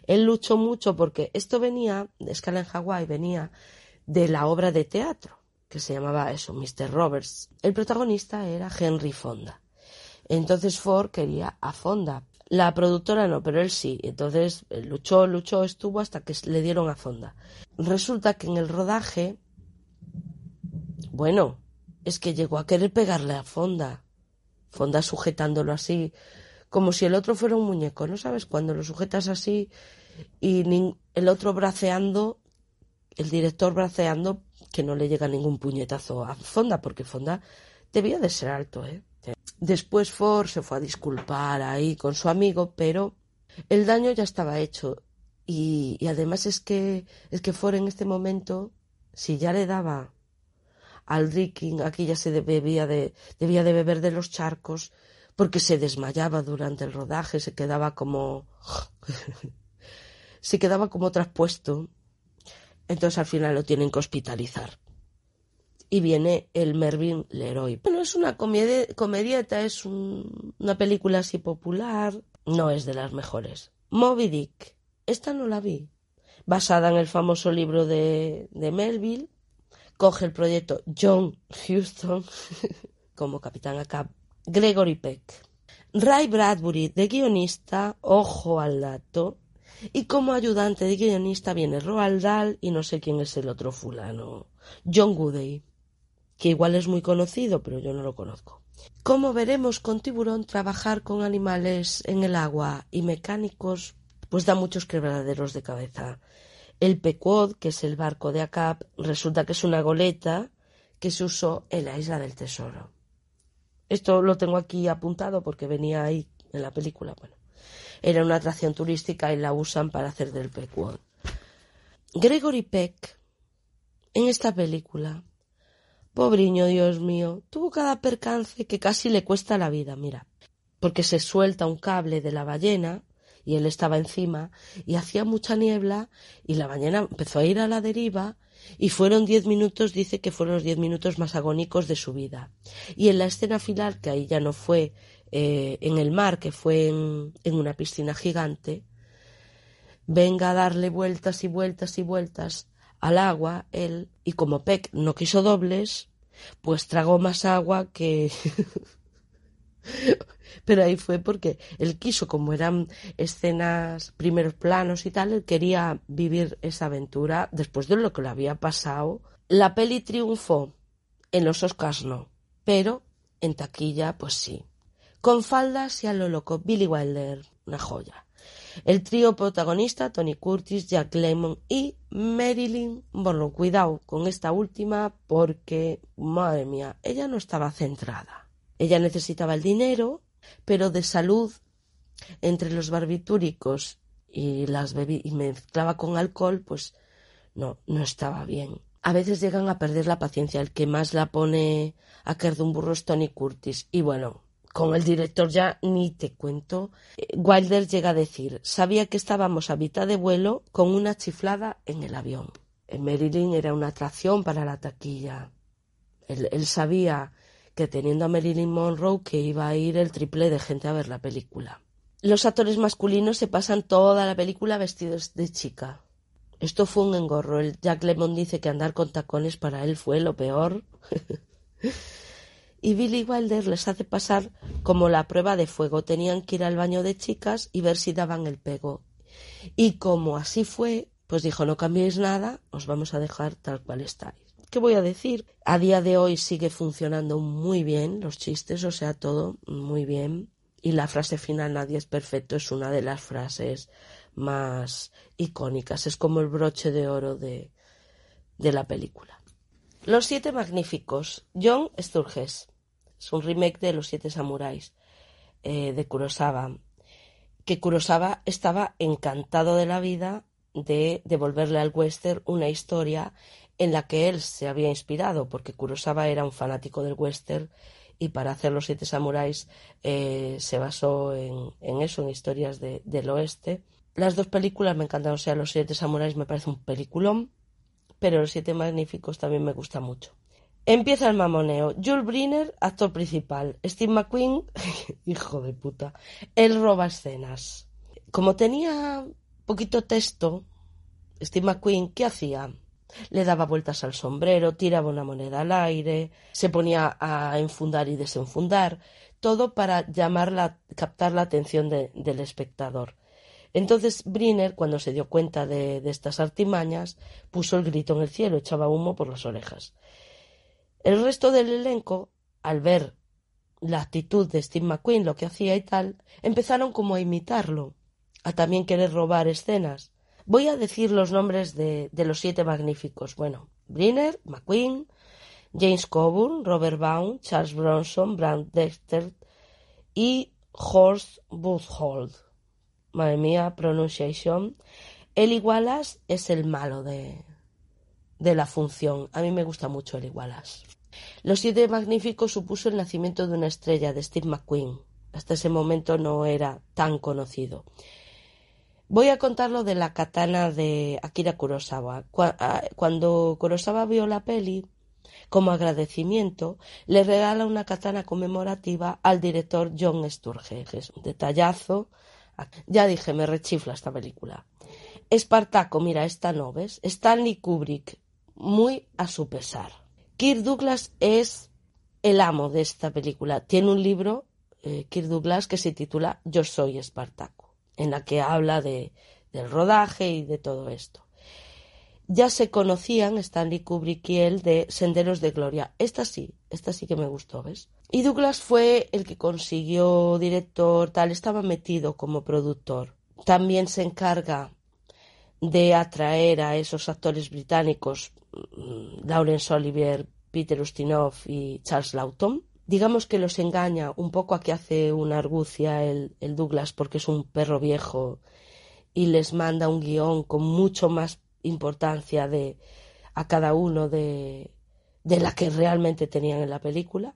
Él luchó mucho porque esto venía, escala en Hawái, venía de la obra de teatro, que se llamaba eso, Mr. Roberts. El protagonista era Henry Fonda. Entonces Ford quería a Fonda. La productora no, pero él sí. Entonces luchó, luchó, estuvo hasta que le dieron a Fonda. Resulta que en el rodaje bueno, es que llegó a querer pegarle a Fonda. Fonda sujetándolo así, como si el otro fuera un muñeco, ¿no sabes? Cuando lo sujetas así y el otro braceando, el director braceando, que no le llega ningún puñetazo a Fonda, porque Fonda debía de ser alto, ¿eh? Después Ford se fue a disculpar ahí con su amigo, pero el daño ya estaba hecho. Y, además es que, es que Ford en este momento, si ya le daba al drinking, aquí ya se debía de, debía de beber de los charcos, porque se desmayaba durante el rodaje, se quedaba como se quedaba como traspuesto. Entonces al final lo tienen que hospitalizar. Y viene el Mervyn Leroy. Bueno, es una comedieta, es una película así popular, no es de las mejores. Moby Dick, esta no la vi, basada en el famoso libro de, de Melville, coge el proyecto John Huston como capitán acá, Gregory Peck. Ray Bradbury de guionista, ojo al dato, y como ayudante de guionista viene Roald Dahl y no sé quién es el otro fulano, John Goodey, que igual es muy conocido, pero yo no lo conozco. Como veremos con Tiburón, trabajar con animales en el agua y mecánicos pues da muchos quebraderos de cabeza. El Pequod, que es el barco de Acap, resulta que es una goleta que se usó en la isla del tesoro. Esto lo tengo aquí apuntado porque venía ahí en la película. Bueno, era una atracción turística y la usan para hacer del Pequod. Gregory Peck, en esta película, pobriño Dios mío, tuvo cada percance que casi le cuesta la vida, mira, porque se suelta un cable de la ballena y él estaba encima y hacía mucha niebla y la ballena empezó a ir a la deriva y fueron diez minutos, dice que fueron los diez minutos más agónicos de su vida. Y en la escena final, que ahí ya no fue eh, en el mar, que fue en, en una piscina gigante, venga a darle vueltas y vueltas y vueltas al agua, él, y como Peck no quiso dobles, pues tragó más agua que Pero ahí fue porque él quiso, como eran escenas, primeros planos y tal, él quería vivir esa aventura después de lo que le había pasado. La peli triunfó, en los Oscars no, pero en taquilla pues sí. Con faldas y a lo loco, Billy Wilder, una joya. El trío protagonista, Tony Curtis, Jack Lemmon y Marilyn Monroe. Cuidado con esta última porque, madre mía, ella no estaba centrada. Ella necesitaba el dinero, pero de salud, entre los barbitúricos y las y mezclaba con alcohol, pues no, no estaba bien. A veces llegan a perder la paciencia. El que más la pone a caer de un burro es Tony Curtis. Y bueno, con el director ya ni te cuento. Wilder llega a decir, sabía que estábamos a mitad de vuelo con una chiflada en el avión. Marilyn era una atracción para la taquilla. Él sabía que teniendo a Marilyn Monroe que iba a ir el triple de gente a ver la película. Los actores masculinos se pasan toda la película vestidos de chica. Esto fue un engorro. El Jack Lemmon dice que andar con tacones para él fue lo peor. y Billy Wilder les hace pasar como la prueba de fuego. Tenían que ir al baño de chicas y ver si daban el pego. Y como así fue, pues dijo, no cambiéis nada, os vamos a dejar tal cual estáis. ¿Qué voy a decir? A día de hoy sigue funcionando muy bien los chistes, o sea, todo muy bien. Y la frase final, nadie es perfecto, es una de las frases más icónicas. Es como el broche de oro de, de la película. Los Siete Magníficos. John Sturges. Es un remake de Los Siete Samuráis eh, de Kurosawa. Que Kurosawa estaba encantado de la vida de devolverle al western una historia en la que él se había inspirado, porque Kurosawa era un fanático del western y para hacer Los Siete Samuráis eh, se basó en, eso, en historias del oeste. Las dos películas me encantan, o sea, Los Siete Samuráis me parece un peliculón, pero Los Siete Magníficos también me gusta mucho. Empieza el mamoneo. Jules Briner, actor principal. Steve McQueen, hijo de puta. Él roba escenas. Como tenía poquito texto, Steve McQueen, ¿qué hacía? Le daba vueltas al sombrero, tiraba una moneda al aire, se ponía a enfundar y desenfundar, todo para llamar la, captar la atención del espectador. Entonces Briner, cuando se dio cuenta de, de, estas artimañas, puso el grito en el cielo, echaba humo por las orejas. El resto del elenco, al ver la actitud de Steve McQueen, lo que hacía y tal, empezaron como a imitarlo, a también querer robar escenas. Voy a decir los nombres de, los siete magníficos. Bueno, Briner, McQueen, James Coburn, Robert Baum, Charles Bronson, Brand Dexter y Horst Buchholz. Madre mía, pronunciation. El Wallace es el malo de, de la función. A mí me gusta mucho el Wallace. Los siete magníficos supuso el nacimiento de una estrella de Steve McQueen. Hasta ese momento no era tan conocido. Voy a contar lo de la katana de Akira Kurosawa. Ah, cuando Kurosawa vio la peli, como agradecimiento, le regala una katana conmemorativa al director John Sturges. Un detallazo. Ya dije, me rechifla esta película. Espartaco, mira, esta no, ¿ves? Stanley Kubrick, muy a su pesar. Kirk Douglas es el amo de esta película. Tiene un libro eh, Kirk Douglas que se titula Yo soy Espartaco, en la que habla de, del rodaje y de todo esto. Ya se conocían Stanley Kubrick y él de Senderos de Gloria. Esta sí, esta sí que me gustó, ¿ves? Y Douglas fue el que consiguió director, tal, estaba metido como productor. También se encarga de atraer a esos actores británicos, mm, Laurence Olivier, Peter Ustinov y Charles Lawton. Digamos que los engaña un poco a que hace una argucia el, Douglas porque es un perro viejo y les manda un guion con mucho más importancia de a cada uno de, de la que realmente tenían en la película.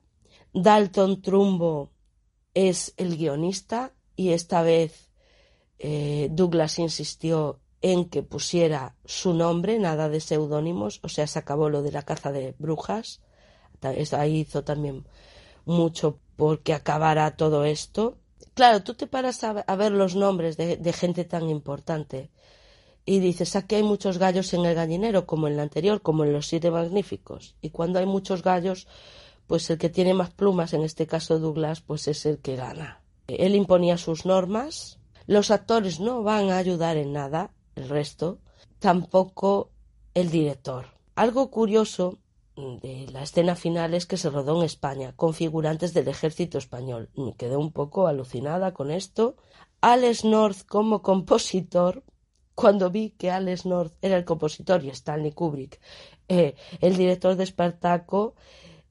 Dalton Trumbo es el guionista y esta vez eh, Douglas insistió en que pusiera su nombre, nada de seudónimos, o sea, se acabó lo de la caza de brujas. Ahí hizo también mucho porque acabara todo esto. Claro, tú te paras a, ver los nombres de, de, gente tan importante y dices, aquí hay muchos gallos en el gallinero, como en la anterior, como en los siete magníficos. Y cuando hay muchos gallos, pues el que tiene más plumas, en este caso Douglas, pues es el que gana. Él imponía sus normas, los actores no van a ayudar en nada, el resto, tampoco el director. Algo curioso de la escena final es que se rodó en España, con figurantes del ejército español. Quedé un poco alucinada con esto. Alex North como compositor, cuando vi que Alex North era el compositor y Stanley Kubrick, eh, el director de Espartaco,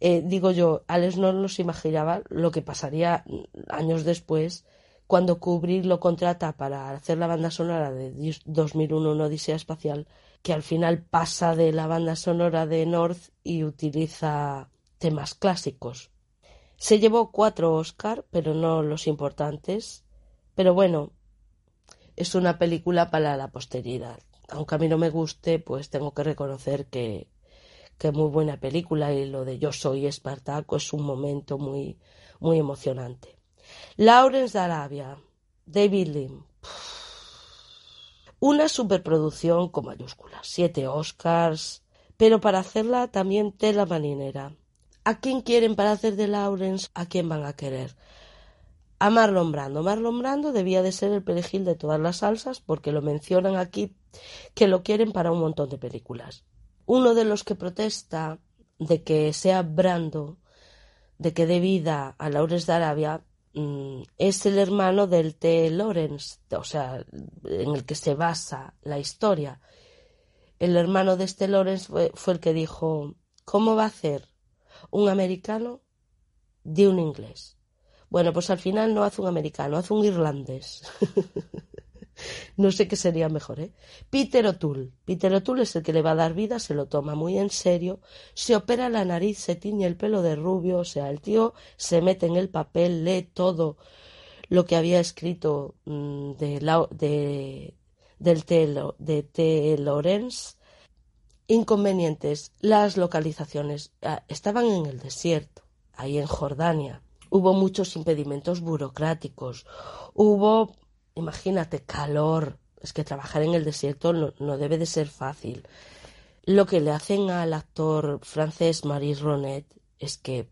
eh, digo yo, Alex North no se imaginaba lo que pasaría años después cuando Kubrick lo contrata para hacer la banda sonora de 2001 Una Odisea Espacial, que al final pasa de la banda sonora de North y utiliza temas clásicos. Se llevó cuatro Oscar, pero no los importantes. Pero bueno, es una película para la posteridad. Aunque a mí no me guste, pues tengo que reconocer que, que muy buena película y lo de Yo soy Espartaco es un momento muy, muy emocionante. Lawrence de Arabia, David Lim. Una superproducción con mayúsculas, siete Oscars, pero para hacerla también tela marinera. ¿A quién quieren para hacer de Lawrence? ¿A quién van a querer? A Marlon Brando. Marlon Brando debía de ser el perejil de todas las salsas porque lo mencionan aquí que lo quieren para un montón de películas. Uno de los que protesta de que sea Brando, de que dé vida a Lawrence de Arabia, es el hermano del T. Lawrence, o sea, en el que se basa la historia. El hermano de este Lawrence fue, fue el que dijo, ¿cómo va a hacer un americano de un inglés? Bueno, pues al final no hace un americano, hace un irlandés. No sé qué sería mejor, ¿eh? Peter O'Toole. Peter O'Toole es el que le va a dar vida, se lo toma muy en serio, se opera la nariz, se tiñe el pelo de rubio, o sea, el tío se mete en el papel, lee todo lo que había escrito mm, de, de, del T, de T. Inconvenientes. Las localizaciones ah, estaban en el desierto, ahí en Jordania. Hubo muchos impedimentos burocráticos. Hubo Imagínate, calor. Es que trabajar en el desierto no, debe de ser fácil. Lo que le hacen al actor francés Maurice Ronet es que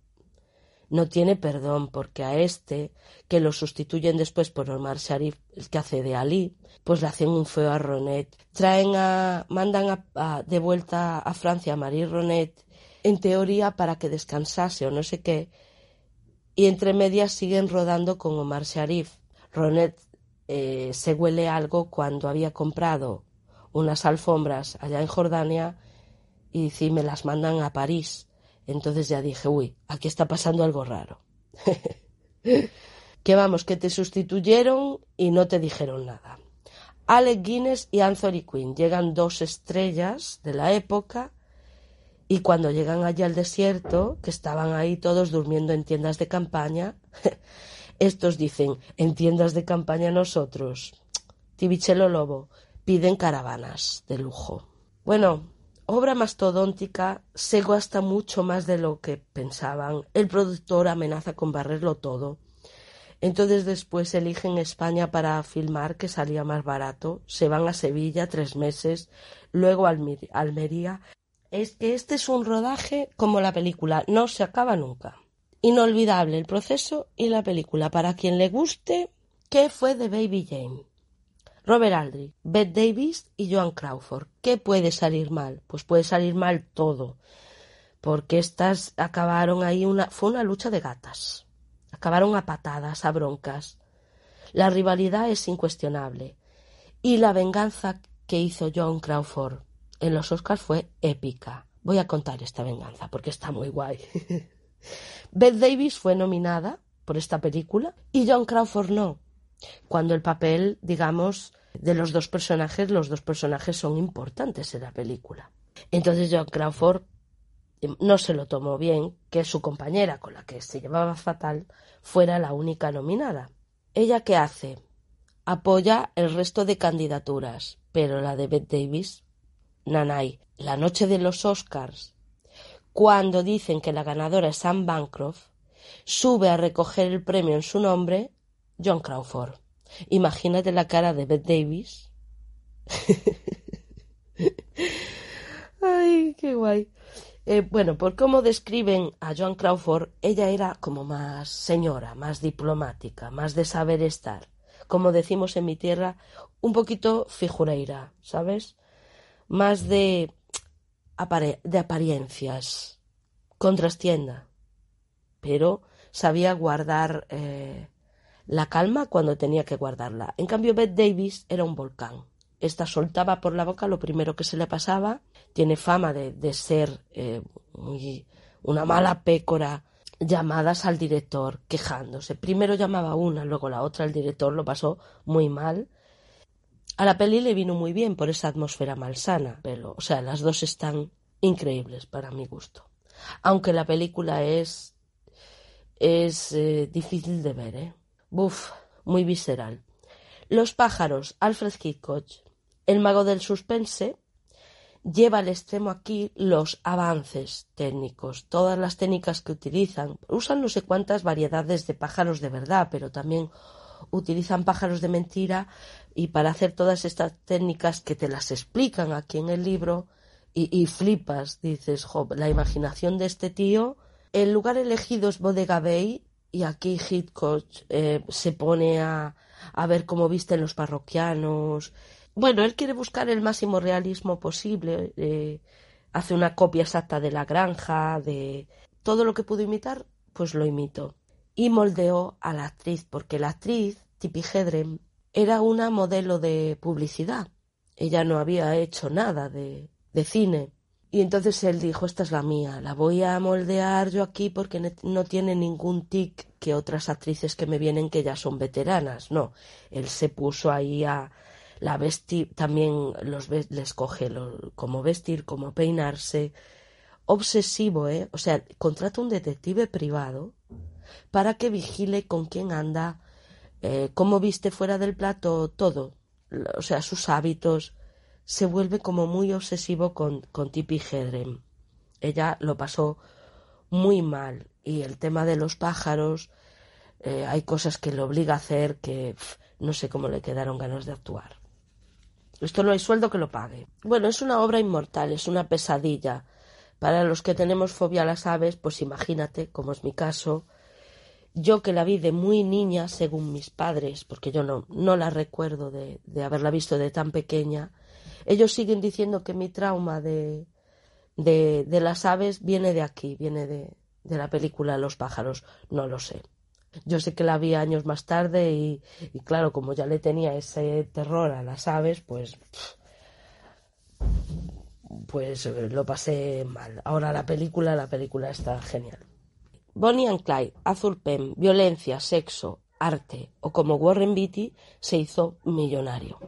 no tiene perdón porque a este, que lo sustituyen después por Omar Sharif, el que hace de Ali, pues le hacen un feo a Ronet. Traen a, mandan de vuelta a Francia a Marie Ronet, en teoría para que descansase o no sé qué, y entre medias siguen rodando con Omar Sharif. Ronet eh, se huele algo cuando había comprado unas alfombras allá en Jordania y si me las mandan a París. Entonces ya dije, uy, aquí está pasando algo raro. que vamos, que te sustituyeron y no te dijeron nada. Alec Guinness y Anthony Quinn llegan dos estrellas de la época y cuando llegan allá al desierto, que estaban ahí todos durmiendo en tiendas de campaña, Estos dicen, en tiendas de campaña nosotros, Tibichelo Lobo, piden caravanas de lujo. Bueno, obra mastodóntica, se gasta mucho más de lo que pensaban. El productor amenaza con barrerlo todo. Entonces después eligen España para filmar, que salía más barato. Se van a Sevilla tres meses, luego a Almería. Es que este es un rodaje como la película, no se acaba nunca. Inolvidable el proceso y la película. Para quien le guste, ¿qué fue de Baby Jane? Robert Aldrich, Bette Davis y Joan Crawford. ¿Qué puede salir mal? Pues puede salir mal todo. Porque estas acabaron ahí una. fue una lucha de gatas. Acabaron a patadas, a broncas. La rivalidad es incuestionable. Y la venganza que hizo Joan Crawford en los Oscars fue épica. Voy a contar esta venganza porque está muy guay. Beth Davis fue nominada por esta película y John Crawford no. Cuando el papel, digamos, de los dos personajes, los dos personajes son importantes en la película. Entonces John Crawford em, no se lo tomó bien que su compañera con la que se llevaba fatal fuera la única nominada. ¿Ella qué hace? Apoya el resto de candidaturas, pero la de Bette Davis, Nanay, la noche de los Oscars, cuando dicen que la ganadora es Sam Bancroft, sube a recoger el premio en su nombre John Crawford. Imagínate la cara de Bette Davis. Ay, qué guay. Eh, bueno, por cómo describen a John Crawford, ella era como más señora, más diplomática, más de saber estar. Como decimos en mi tierra, un poquito figureira, ¿sabes? Más de de apariencias, contrastienda, pero sabía guardar eh, la calma cuando tenía que guardarla. En cambio, Beth Davis era un volcán. Esta soltaba por la boca lo primero que se le pasaba. Tiene fama de, ser eh, una mala pécora. Llamadas al director quejándose. Primero llamaba una, luego la otra. El director lo pasó muy mal a la peli le vino muy bien por esa atmósfera malsana, pero, o sea, las dos están increíbles para mi gusto. Aunque la película es es eh, difícil de ver, ¿eh? Buf, muy visceral. Los pájaros, Alfred Hitchcock, el mago del suspense, lleva al extremo aquí los avances técnicos, todas las técnicas que utilizan. Usan no sé cuántas variedades de pájaros de verdad, pero también utilizan pájaros de mentira y para hacer todas estas técnicas que te las explican aquí en el libro y, flipas, dices, la imaginación de este tío, el lugar elegido es Bodega Bay y aquí Hitchcock eh, se pone a, a ver cómo visten los parroquianos. Bueno, él quiere buscar el máximo realismo posible, eh, hace una copia exacta de la granja, de todo lo que pudo imitar, pues lo imito y moldeó a la actriz, porque la actriz, Tippi Hedren, era una modelo de publicidad. Ella no había hecho nada de, de cine. Y entonces él dijo, esta es la mía, la voy a moldear yo aquí porque no tiene ningún tic que otras actrices que me vienen que ya son veteranas. No, él se puso ahí a la vestir, también los les coge cómo vestir, cómo peinarse. Obsesivo, ¿eh? O sea, contrata un detective privado para que vigile con quién anda, eh, cómo viste fuera del plato, todo, o sea, sus hábitos, se vuelve como muy obsesivo con, con Tippi. Ella lo pasó muy mal y el tema de los pájaros, eh, hay cosas que le obliga a hacer que no sé cómo le quedaron ganas de actuar. Esto no hay sueldo que lo pague. Bueno, es una obra inmortal, es una pesadilla. Para los que tenemos fobia a las aves, pues imagínate, como es mi caso, yo que la vi de muy niña, según mis padres, porque yo no, no la recuerdo de, de haberla visto de tan pequeña, ellos siguen diciendo que mi trauma de, de, las aves viene de aquí, viene de, de la película Los pájaros. No lo sé. Yo sé que la vi años más tarde y, y, claro, como ya le tenía ese terror a las aves, pues pues lo pasé mal. Ahora la película, la película está genial. Bonnie and Clyde, Azul Pen, violencia, sexo, arte o como Warren Beatty se hizo millonario.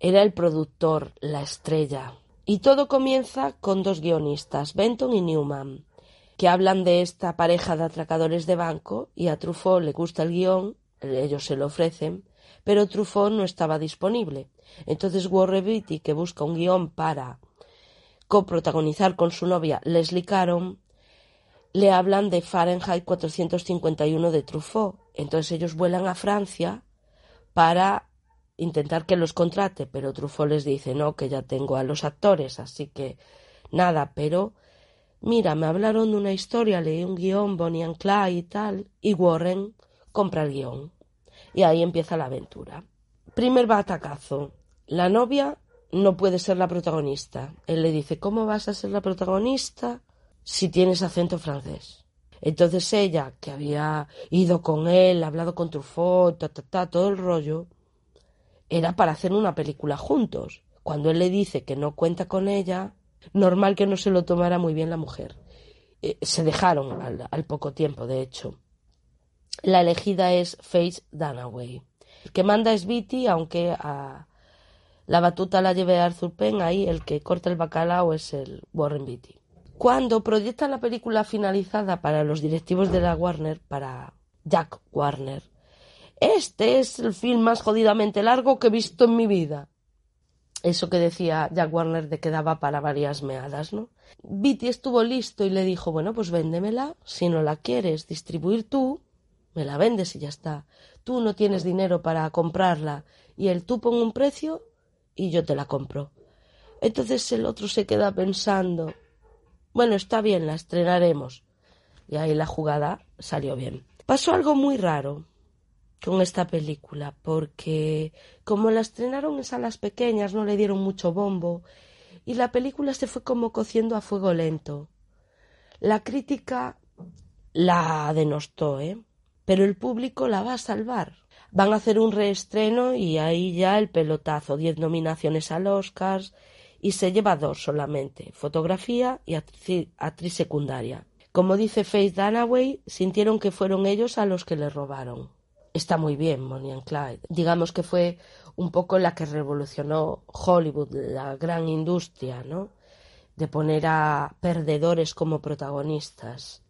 Era el productor, la estrella. Y todo comienza con dos guionistas, Benton y Newman, que hablan de esta pareja de atracadores de banco y a Truffaut le gusta el guion, ellos se lo ofrecen, pero Truffaut no estaba disponible. Entonces Warren Beatty, que busca un guion para coprotagonizar con su novia Leslie Caron, le hablan de Fahrenheit 451 de Truffaut. Entonces ellos vuelan a Francia para intentar que los contrate, pero Truffaut les dice no, que ya tengo a los actores, así que nada, pero Mira, me hablaron de una historia, leí un guion, Bonnie and Clyde y tal, y Warren compra el guion. Y ahí empieza la aventura. Primer batacazo. La novia no puede ser la protagonista. Él le dice, ¿cómo vas a ser la protagonista si tienes acento francés? Entonces ella, que había ido con él, hablado con Truffaut, ta, ta, ta, todo el rollo, era para hacer una película juntos. Cuando él le dice que no cuenta con ella, normal que no se lo tomara muy bien la mujer. Eh, se dejaron al, al, poco tiempo, de hecho. La elegida es Faith Dunaway. El que manda es Beatty, aunque a la batuta la lleve Arthur Penn, ahí el que corta el bacalao es el Warren Beatty. Cuando proyectan la película finalizada para los directivos de la Warner, para Jack Warner, este es el film más jodidamente largo que he visto en mi vida. Eso que decía Jack Warner de que daba para varias meadas, ¿no? Beatty estuvo listo y le dijo, bueno, pues véndemela, si no la quieres distribuir tú, me la vendes y ya está. Tú no tienes dinero para comprarla y el tú pone un precio y yo te la compro. Entonces el otro se queda pensando, bueno, está bien, la estrenaremos. Y ahí la jugada salió bien. Pasó algo muy raro con esta película, porque como la estrenaron en salas pequeñas, no le dieron mucho bombo, y la película se fue como cociendo a fuego lento. La crítica la denostó, ¿eh? Pero el público la va a salvar. Van a hacer un reestreno y ahí ya el pelotazo, diez nominaciones al Oscar, y se lleva dos solamente, fotografía y actriz, secundaria. Como dice Faith Dunaway, sintieron que fueron ellos a los que le robaron. Está muy bien, Bonnie and Clyde. Digamos que fue un poco la que revolucionó Hollywood, la gran industria, ¿no? De poner a perdedores como protagonistas.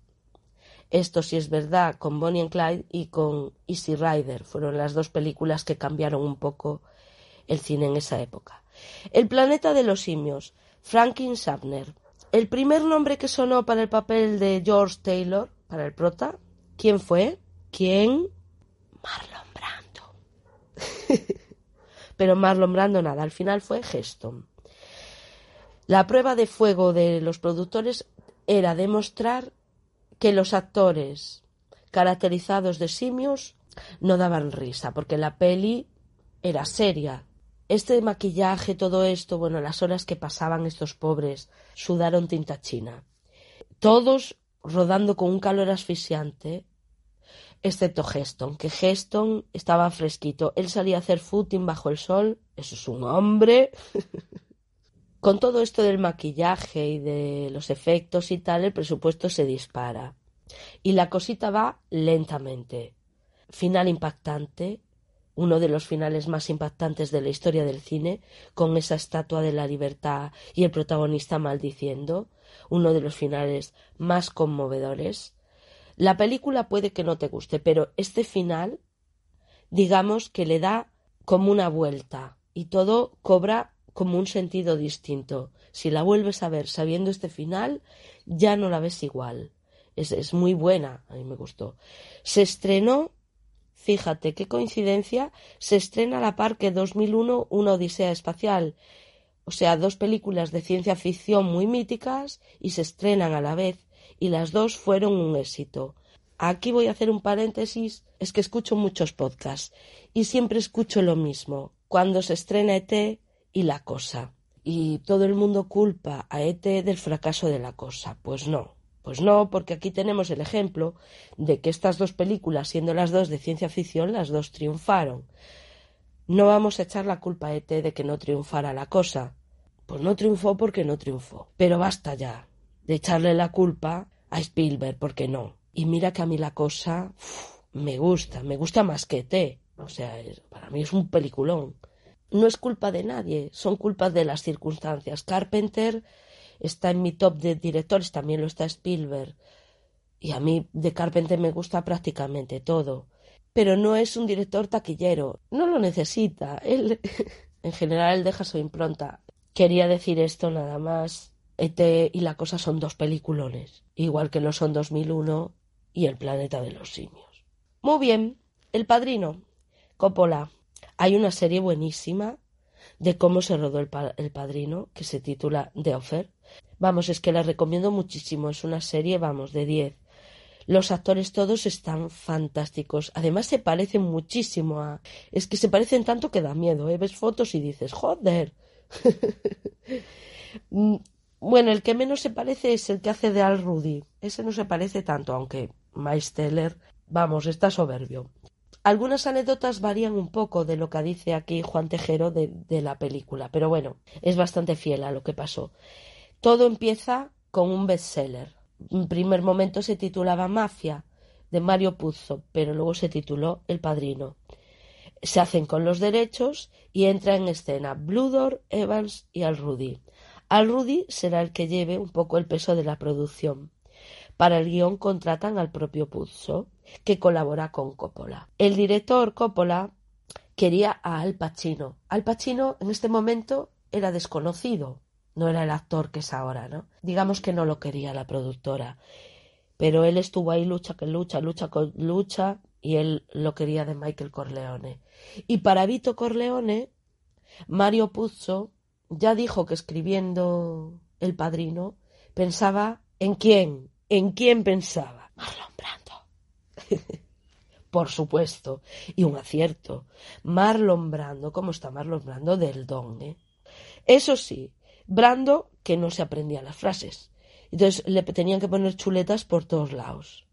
Esto sí es verdad con Bonnie and Clyde y con Easy Rider. Fueron las dos películas que cambiaron un poco el cine en esa época. El planeta de los simios, Franklin Sapner. El primer nombre que sonó para el papel de George Taylor, para el prota, ¿quién fue? ¿Quién? Marlon Brando. Pero Marlon Brando nada, al final fue Heston. La prueba de fuego de los productores era demostrar que los actores caracterizados de simios no daban risa, porque la peli era seria, este maquillaje, todo esto, bueno, las horas que pasaban estos pobres, sudaron tinta china. Todos rodando con un calor asfixiante, excepto Geston, que Geston estaba fresquito. Él salía a hacer footing bajo el sol, eso es un hombre. con todo esto del maquillaje y de los efectos y tal, el presupuesto se dispara. Y la cosita va lentamente. Final impactante, uno de los finales más impactantes de la historia del cine, con esa estatua de la libertad y el protagonista maldiciendo, uno de los finales más conmovedores. La película puede que no te guste, pero este final, digamos que le da como una vuelta y todo cobra como un sentido distinto. Si la vuelves a ver sabiendo este final, ya no la ves igual. Es, es muy buena, a mí me gustó. Se estrenó Fíjate qué coincidencia, se estrena a la par que 2001 Una Odisea Espacial. O sea, dos películas de ciencia ficción muy míticas y se estrenan a la vez, y las dos fueron un éxito. Aquí voy a hacer un paréntesis, es que escucho muchos podcasts y siempre escucho lo mismo, cuando se estrena ET y la cosa. Y todo el mundo culpa a ET del fracaso de la cosa. Pues no, pues no, porque aquí tenemos el ejemplo de que estas dos películas, siendo las dos de ciencia ficción, las dos triunfaron. No vamos a echar la culpa a ET de que no triunfara la cosa. Pues no triunfó porque no triunfó. Pero basta ya de echarle la culpa a Spielberg, porque no. Y mira que a mí la cosa me gusta, me gusta más que ET. O sea, para mí es un peliculón. No es culpa de nadie, son culpas de las circunstancias. Carpenter está en mi top de directores, también lo está Spielberg. Y a mí de Carpenter me gusta prácticamente todo. Pero no es un director taquillero, no lo necesita. Él, en general, él deja su impronta. Quería decir esto nada más. ET y la cosa son dos peliculones, igual que lo son 2001 y El planeta de los simios. Muy bien, El padrino, Coppola. Hay una serie buenísima de cómo se rodó el, el padrino que se titula The Offer Vamos, es que la recomiendo muchísimo. Es una serie, vamos, de 10. Los actores todos están fantásticos. Además se parecen muchísimo a... Es que se parecen tanto que da miedo. ¿eh? Ves fotos y dices, joder. Mm, bueno, el que menos se parece es el que hace de Al Rudy. Ese no se parece tanto, aunque Miles Teller, vamos, está soberbio. Algunas anécdotas varían un poco de lo que dice aquí Juan Tejero de, de la película, pero bueno, es bastante fiel a lo que pasó. Todo empieza con un bestseller. En primer momento se titulaba Mafia, de Mario Puzo, pero luego se tituló El Padrino. Se hacen con los derechos y entra en escena Bludor, Evans y Al Rudy. Al Rudy será el que lleve un poco el peso de la producción. Para el guion contratan al propio Puzo, que colabora con Coppola. El director Coppola quería a Al Pacino. Al Pacino en este momento era desconocido, no era el actor que es ahora, ¿no? Digamos que no lo quería la productora, pero él estuvo ahí lucha que lucha, lucha con lucha y él lo quería de Michael Corleone. Y para Vito Corleone, Mario Puzo ya dijo que escribiendo El Padrino pensaba en quién, en quién pensaba. Marlon Brando. Por supuesto, y un acierto. Marlon Brando, ¿cómo está Marlon Brando? Del don, ¿eh? Eso sí, Brando que no se aprendía las frases. Entonces le tenían que poner chuletas por todos lados.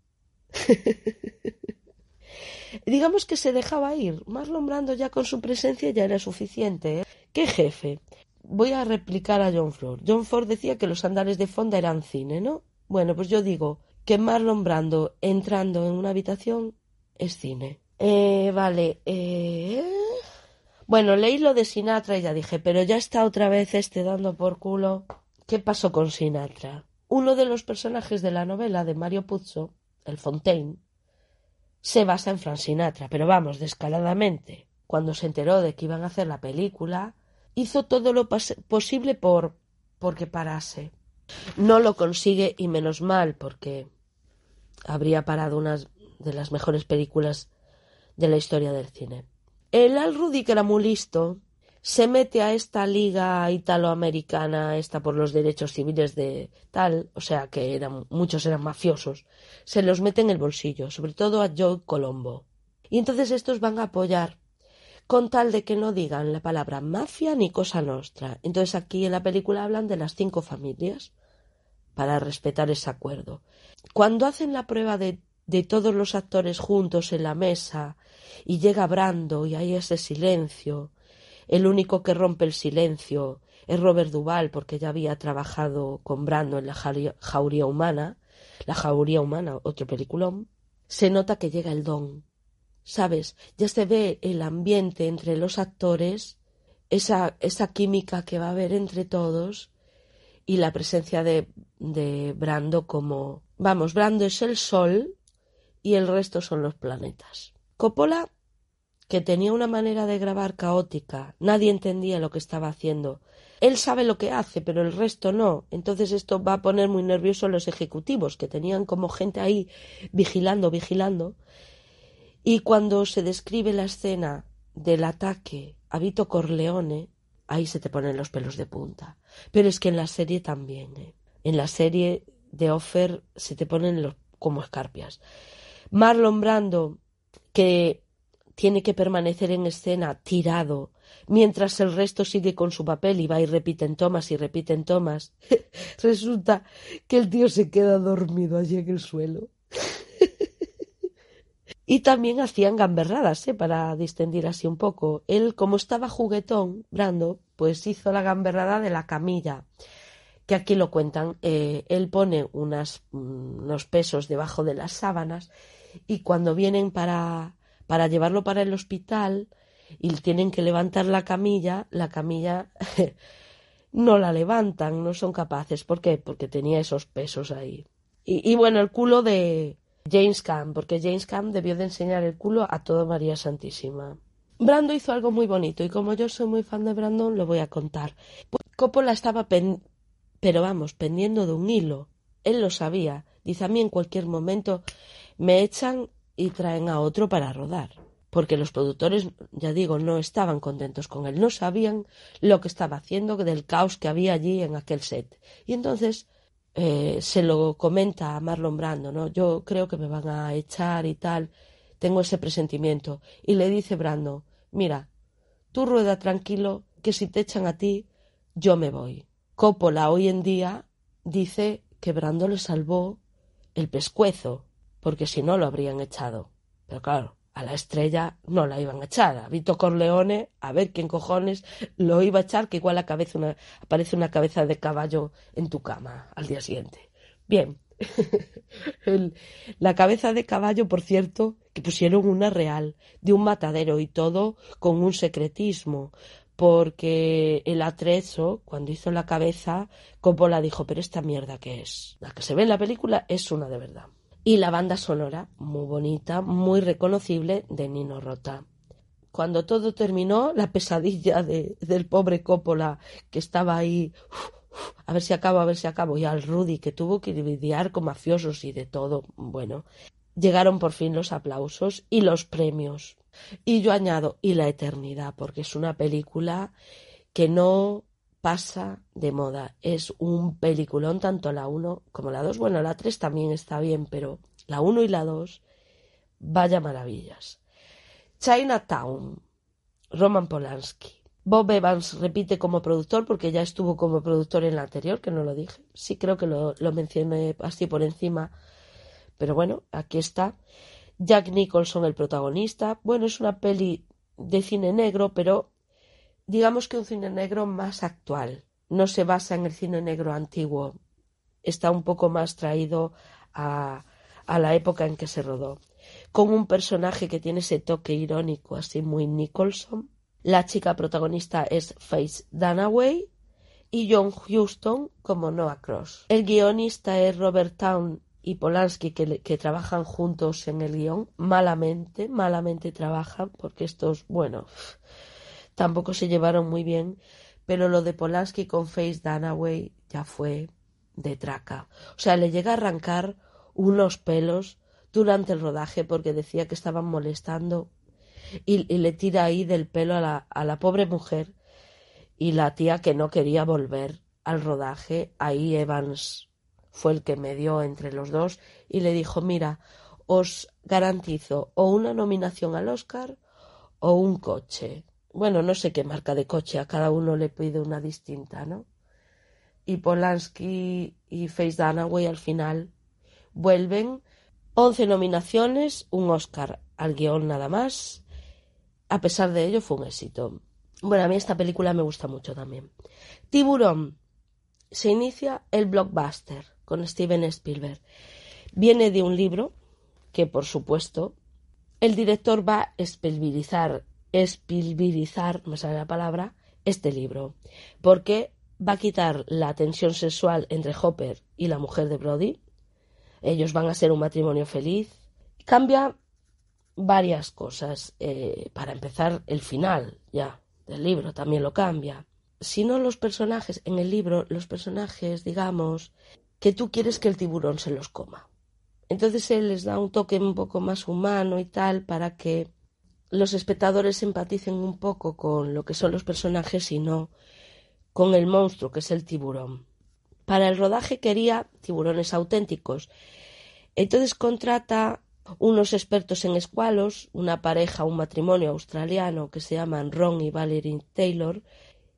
Digamos que se dejaba ir. Marlon Brando ya con su presencia ya era suficiente. ¿eh? ¿Qué jefe? Voy a replicar a John Ford. John Ford decía que los andares de fonda eran cine, ¿no? Bueno, pues yo digo que Marlon Brando entrando en una habitación es cine. Eh, vale. Eh... Bueno, leí lo de Sinatra y ya dije, pero ya está otra vez este dando por culo. ¿Qué pasó con Sinatra? Uno de los personajes de la novela de Mario Puzo, el Fontaine, se basa en Frank Sinatra, pero vamos, descaladamente. Cuando se enteró de que iban a hacer la película, hizo todo lo posible por porque parase. No lo consigue y menos mal, porque habría parado una de las mejores películas de la historia del cine. El Al Rudy, que era muy listo, se mete a esta liga italoamericana, esta por los derechos civiles de tal, o sea que eran, muchos eran mafiosos, se los mete en el bolsillo, sobre todo a Joe Colombo. Y entonces estos van a apoyar, con tal de que no digan la palabra mafia ni cosa nostra. Entonces aquí en la película hablan de las cinco familias, para respetar ese acuerdo. Cuando hacen la prueba de, de todos los actores juntos en la mesa, y llega Brando y hay ese silencio, el único que rompe el silencio es Robert Duval, porque ya había trabajado con Brando en la jauría humana, la jauría humana, otro peliculón. Se nota que llega el don. ¿Sabes? Ya se ve el ambiente entre los actores, esa, esa química que va a haber entre todos y la presencia de, de Brando como. Vamos, Brando es el sol y el resto son los planetas. Coppola que tenía una manera de grabar caótica, nadie entendía lo que estaba haciendo. Él sabe lo que hace, pero el resto no. Entonces esto va a poner muy nervioso a los ejecutivos, que tenían como gente ahí vigilando, vigilando. Y cuando se describe la escena del ataque a Vito Corleone, ahí se te ponen los pelos de punta. Pero es que en la serie también, ¿eh? En la serie de Offer se te ponen los, como escarpias. Marlon Brando, que tiene que permanecer en escena tirado, mientras el resto sigue con su papel y va y repiten tomas y repiten tomas. Resulta que el tío se queda dormido allí en el suelo. y también hacían gamberradas, ¿eh? para distender así un poco. Él, como estaba juguetón, Brando, pues hizo la gamberrada de la camilla que aquí lo cuentan, eh, él pone unas, mm, unos pesos debajo de las sábanas y cuando vienen para para llevarlo para el hospital y tienen que levantar la camilla, la camilla no la levantan, no son capaces. ¿Por qué? Porque tenía esos pesos ahí. Y, bueno, el culo de James Cam, porque James Cam debió de enseñar el culo a toda María Santísima. Brando hizo algo muy bonito y como yo soy muy fan de Brandon, lo voy a contar. Coppola estaba pero vamos, pendiendo de un hilo. Él lo sabía. Dice a mí en cualquier momento me echan y traen a otro para rodar. porque los productores, ya digo, no estaban contentos con él, no sabían lo que estaba haciendo del caos que había allí en aquel set. Y entonces eh, se lo comenta a Marlon Brando, ¿no? Yo creo que me van a echar y tal, tengo ese presentimiento. Y le dice Brando, mira, tú rueda tranquilo, que si te echan a ti, yo me voy. Coppola hoy en día dice que Brando le salvó el pescuezo, porque si no lo habrían echado. Pero claro, a la estrella no la iban a echar. A Vito Corleone, a ver quién cojones lo iba a echar, que igual la cabeza una, aparece una cabeza de caballo en tu cama al día siguiente. Bien. la cabeza de caballo, por cierto, que pusieron una real, de un matadero y todo con un secretismo, porque el atrezo, cuando hizo la cabeza, Coppola dijo, pero esta mierda que es. La que se ve en la película es una de verdad y la banda sonora, muy bonita, muy reconocible, de Nino Rota. Cuando todo terminó, la pesadilla de, del pobre Coppola, que estaba ahí, a ver si acabo, a ver si acabo, y al Rudy, que tuvo que lidiar con mafiosos y de todo, bueno, llegaron por fin los aplausos y los premios. Y yo añado, y la eternidad, porque es una película que no pasa de moda. Es un peliculón, tanto la 1 como la 2. Bueno, la 3 también está bien, pero la 1 y la 2, vaya maravillas. Chinatown, Roman Polanski. Bob Evans repite como productor porque ya estuvo como productor en la anterior, que no lo dije. Sí creo que lo, lo mencioné así por encima, pero bueno, aquí está. Jack Nicholson, el protagonista. Bueno, es una peli de cine negro, pero digamos que un cine negro más actual. No se basa en el cine negro antiguo. Está un poco más traído a, la época en que se rodó. Con un personaje que tiene ese toque irónico, así muy Nicholson. La chica protagonista es Faith Dunaway y John Huston como Noah Cross. El guionista es Robert Town y Polanski que, que, trabajan juntos en el guion. Malamente, malamente trabajan porque estos, bueno, tampoco se llevaron muy bien, pero lo de Polanski con Face Dunaway ya fue de traca. O sea, le llega a arrancar unos pelos durante el rodaje porque decía que estaban molestando y, y le tira ahí del pelo a la, a la pobre mujer y la tía que no quería volver al rodaje, ahí Evans fue el que me dio entre los dos y le dijo, mira, os garantizo o una nominación al Oscar o un coche bueno, no sé qué marca de coche, a cada uno le pide una distinta, ¿no? Y Polanski y Face Dunaway al final vuelven. Once nominaciones, un Oscar al guion nada más. A pesar de ello, fue un éxito. Bueno, a mí esta película me gusta mucho también. Tiburón. Se inicia el blockbuster con Steven Spielberg. Viene de un libro que, por supuesto, el director va a espelvirizar espilvirizar, me sale la palabra, este libro, porque va a quitar la tensión sexual entre Hopper y la mujer de Brody. Ellos van a ser un matrimonio feliz. Cambia varias cosas. Eh, para empezar, el final ya del libro también lo cambia. Si no los personajes, en el libro, los personajes, digamos, que tú quieres que el tiburón se los coma. Entonces él les da un toque un poco más humano y tal para que los espectadores empaticen un poco con lo que son los personajes y no con el monstruo que es el tiburón. Para el rodaje quería tiburones auténticos. Entonces contrata unos expertos en escualos, una pareja, un matrimonio australiano que se llaman Ron y Valerie Taylor,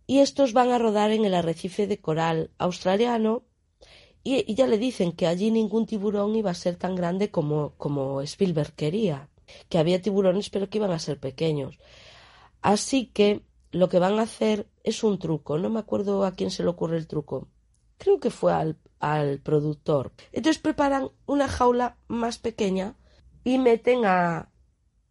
y estos van a rodar en el arrecife de coral australiano y, y ya le dicen que allí ningún tiburón iba a ser tan grande como, como Spielberg quería que había tiburones pero que iban a ser pequeños. Así que lo que van a hacer es un truco. No me acuerdo a quién se le ocurre el truco. Creo que fue al, al productor. Entonces preparan una jaula más pequeña y meten a,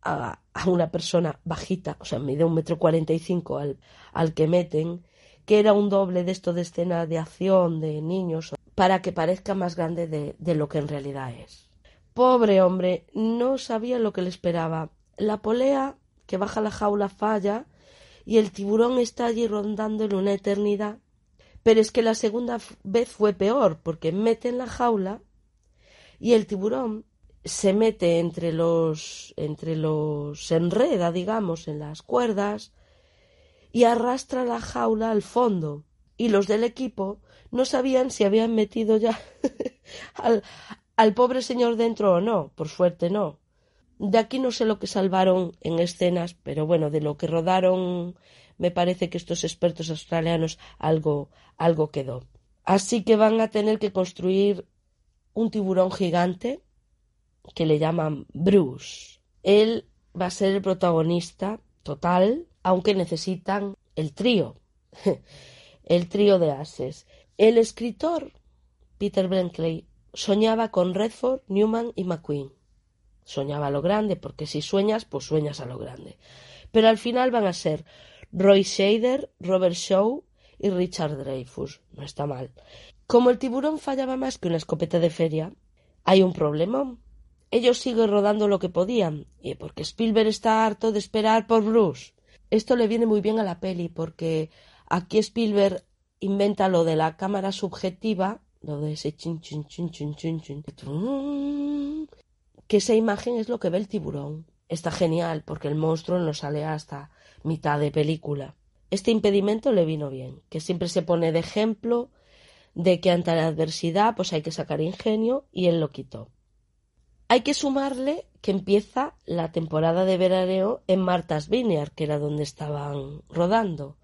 a, a, una persona bajita, o sea, mide un metro cuarenta y cinco al, al que meten, que era un doble de esto de escena de acción de niños, para que parezca más grande de, de lo que en realidad es. Pobre hombre, no sabía lo que le esperaba. La polea que baja la jaula falla y el tiburón está allí rondando en una eternidad. Pero es que la segunda vez fue peor, porque mete en la jaula y el tiburón se mete entre los entre los se enreda digamos en las cuerdas y arrastra la jaula al fondo y los del equipo no sabían si habían metido ya al, al pobre señor dentro o no por suerte no de aquí no sé lo que salvaron en escenas pero bueno de lo que rodaron me parece que estos expertos australianos algo algo quedó así que van a tener que construir un tiburón gigante que le llaman Bruce. Él va a ser el protagonista total, aunque necesitan el trío, el trío de ases. El escritor, Peter Brenkley, soñaba con Redford, Newman y McQueen. Soñaba a lo grande, porque si sueñas, pues sueñas a lo grande. Pero al final van a ser Roy Shader, Robert Shaw y Richard Dreyfus. No está mal. Como el tiburón fallaba más que una escopeta de feria, hay un problema. Ellos siguen rodando lo que podían, y porque Spielberg está harto de esperar por Bruce. Esto le viene muy bien a la peli, porque aquí Spielberg inventa lo de la cámara subjetiva, lo de ese chin chin chin chin chin chin, que esa imagen es lo que ve el tiburón. Está genial, porque el monstruo no sale hasta mitad de película. Este impedimento le vino bien, que siempre se pone de ejemplo de que ante la adversidad pues hay que sacar ingenio y él lo quitó. Hay que sumarle que empieza la temporada de veraneo en Martha's Vineyard, que era donde estaban rodando.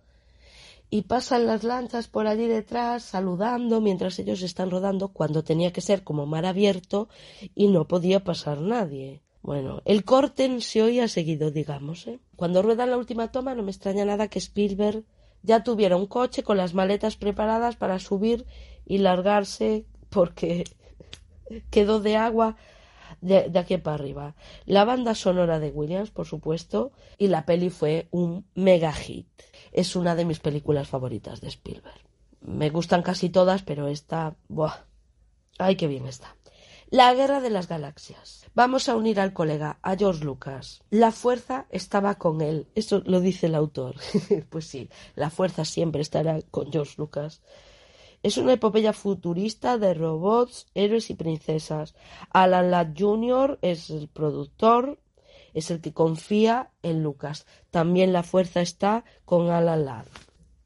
Y pasan las lanchas por allí detrás saludando mientras ellos están rodando cuando tenía que ser como mar abierto y no podía pasar nadie. Bueno, el corte se oía seguido, digamos. ¿eh? Cuando ruedan la última toma no me extraña nada que Spielberg ya tuviera un coche con las maletas preparadas para subir y largarse porque quedó de agua de, aquí para arriba. La banda sonora de Williams, por supuesto, y la peli fue un mega hit. Es una de mis películas favoritas de Spielberg. Me gustan casi todas, pero esta, ¡buah! ¡Ay, qué bien está! La guerra de las galaxias. Vamos a unir al colega, a George Lucas. La fuerza estaba con él. Eso lo dice el autor. pues sí, la fuerza siempre estará con George Lucas. Es una epopeya futurista de robots, héroes y princesas. Alan Ladd Jr. es el productor, es el que confía en Lucas. También la fuerza está con Alan Ladd.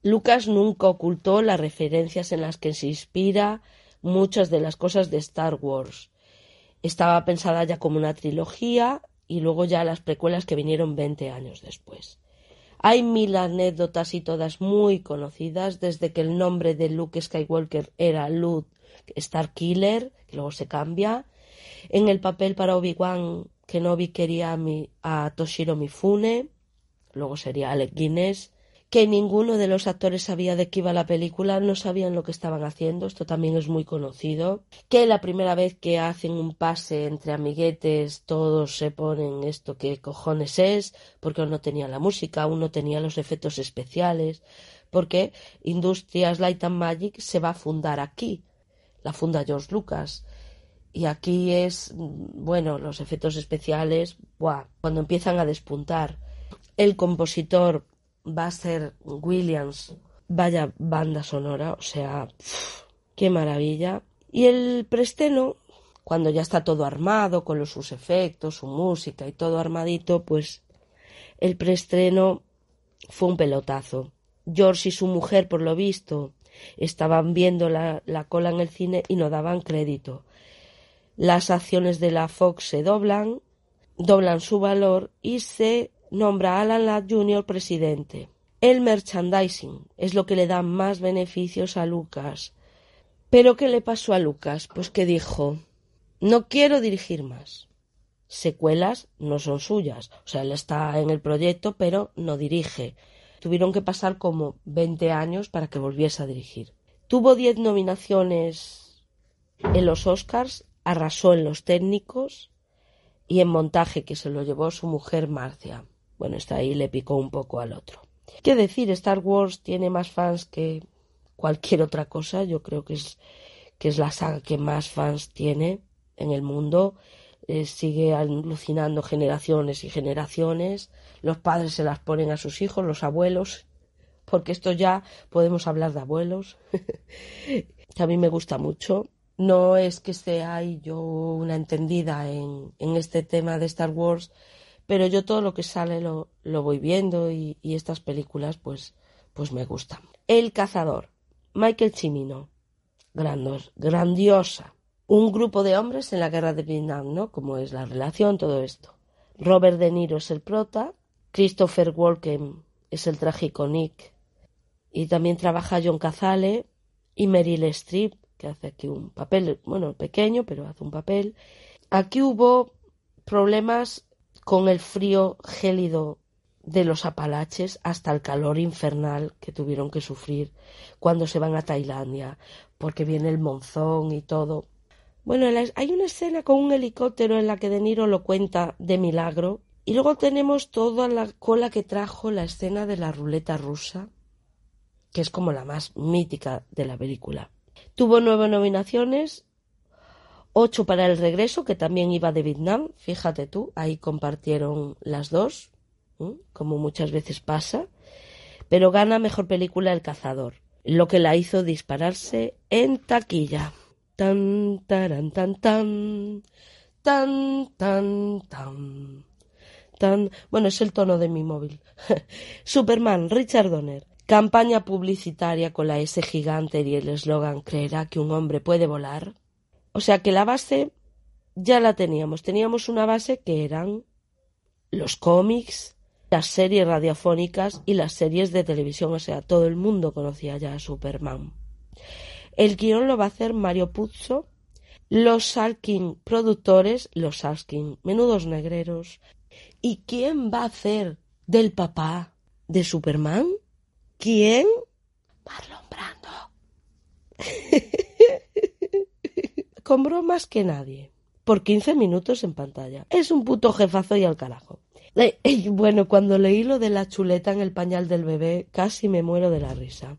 Lucas nunca ocultó las referencias en las que se inspira muchas de las cosas de Star Wars. Estaba pensada ya como una trilogía y luego ya las precuelas que vinieron 20 años después. Hay mil anécdotas y todas muy conocidas, desde que el nombre de Luke Skywalker era Luke Starkiller, que luego se cambia. En el papel para Obi-Wan, Kenobi quería a, mi, a Toshiro Mifune, luego sería Alec Guinness que ninguno de los actores sabía de qué iba la película, no sabían lo que estaban haciendo, esto también es muy conocido, que la primera vez que hacen un pase entre amiguetes todos se ponen esto que cojones es, porque uno tenía la música, uno tenía los efectos especiales, porque Industrias Light and Magic se va a fundar aquí, la funda George Lucas. Y aquí es, bueno, los efectos especiales, ¡buah! cuando empiezan a despuntar. El compositor va a ser Williams. Vaya banda sonora, o sea, qué maravilla. Y el preestreno, cuando ya está todo armado, con los, sus efectos, su música y todo armadito, pues el preestreno fue un pelotazo. George y su mujer, por lo visto, estaban viendo la, la cola en el cine y no daban crédito. Las acciones de la Fox se doblan, doblan su valor y se nombra a Alan Ladd Jr. presidente. El merchandising es lo que le da más beneficios a Lucas. ¿Pero qué le pasó a Lucas? Pues que dijo, no quiero dirigir más. Secuelas no son suyas. O sea, él está en el proyecto, pero no dirige. Tuvieron que pasar como 20 años para que volviese a dirigir. Tuvo 10 nominaciones en los Oscars, arrasó en los técnicos y en montaje, que se lo llevó su mujer Marcia. Bueno, está ahí le picó un poco al otro. ¿Qué decir? Star Wars tiene más fans que cualquier otra cosa. Yo creo que es, que es la saga que más fans tiene en el mundo. Eh, sigue alucinando generaciones y generaciones. Los padres se las ponen a sus hijos, los abuelos, porque esto ya podemos hablar de abuelos. que a mí me gusta mucho. No es que sea yo una entendida en, en, este tema de Star Wars, pero yo todo lo que sale lo, lo voy viendo y, y, estas películas pues, pues me gustan. El cazador, Michael Cimino, grandos, grandiosa. Un grupo de hombres en la guerra de Vietnam, ¿no? Como es la relación, todo esto. Robert De Niro es el prota, Christopher Walken es el trágico Nick, y también trabaja John Cazale y Meryl Streep, que hace aquí un papel, bueno, pequeño, pero hace un papel. Aquí hubo problemas con el frío gélido de los Apalaches hasta el calor infernal que tuvieron que sufrir cuando se van a Tailandia, porque viene el monzón y todo. Bueno, hay una escena con un helicóptero en la que De Niro lo cuenta de milagro, y luego tenemos toda la cola que trajo la escena de la ruleta rusa, que es como la más mítica de la película. Tuvo nueve nominaciones, ocho para el regreso, que también iba de Vietnam, fíjate tú, ahí compartieron las dos, como muchas veces pasa, pero gana mejor película El cazador, lo que la hizo dispararse en taquilla. Tan, taran, tan, tan, tan, tan, tan. Tan, bueno, es el tono de mi móvil. Superman, Richard Donner. Campaña publicitaria con la S gigante y el eslogan ¿Creerá que un hombre puede volar? O sea que la base ya la teníamos. Teníamos una base que eran los cómics, las series radiofónicas y las series de televisión. O sea, todo el mundo conocía ya a Superman. El guion lo va a hacer Mario Puzo. Los Salkin productores, los Salkin, menudos negreros. ¿Y quién va a hacer del papá de Superman? ¿Quién? Marlon Brando. Con bromas que nadie. Por 15 minutos en pantalla. Es un puto jefazo y al carajo. Bueno, cuando leí lo de la chuleta en el pañal del bebé, casi me muero de la risa.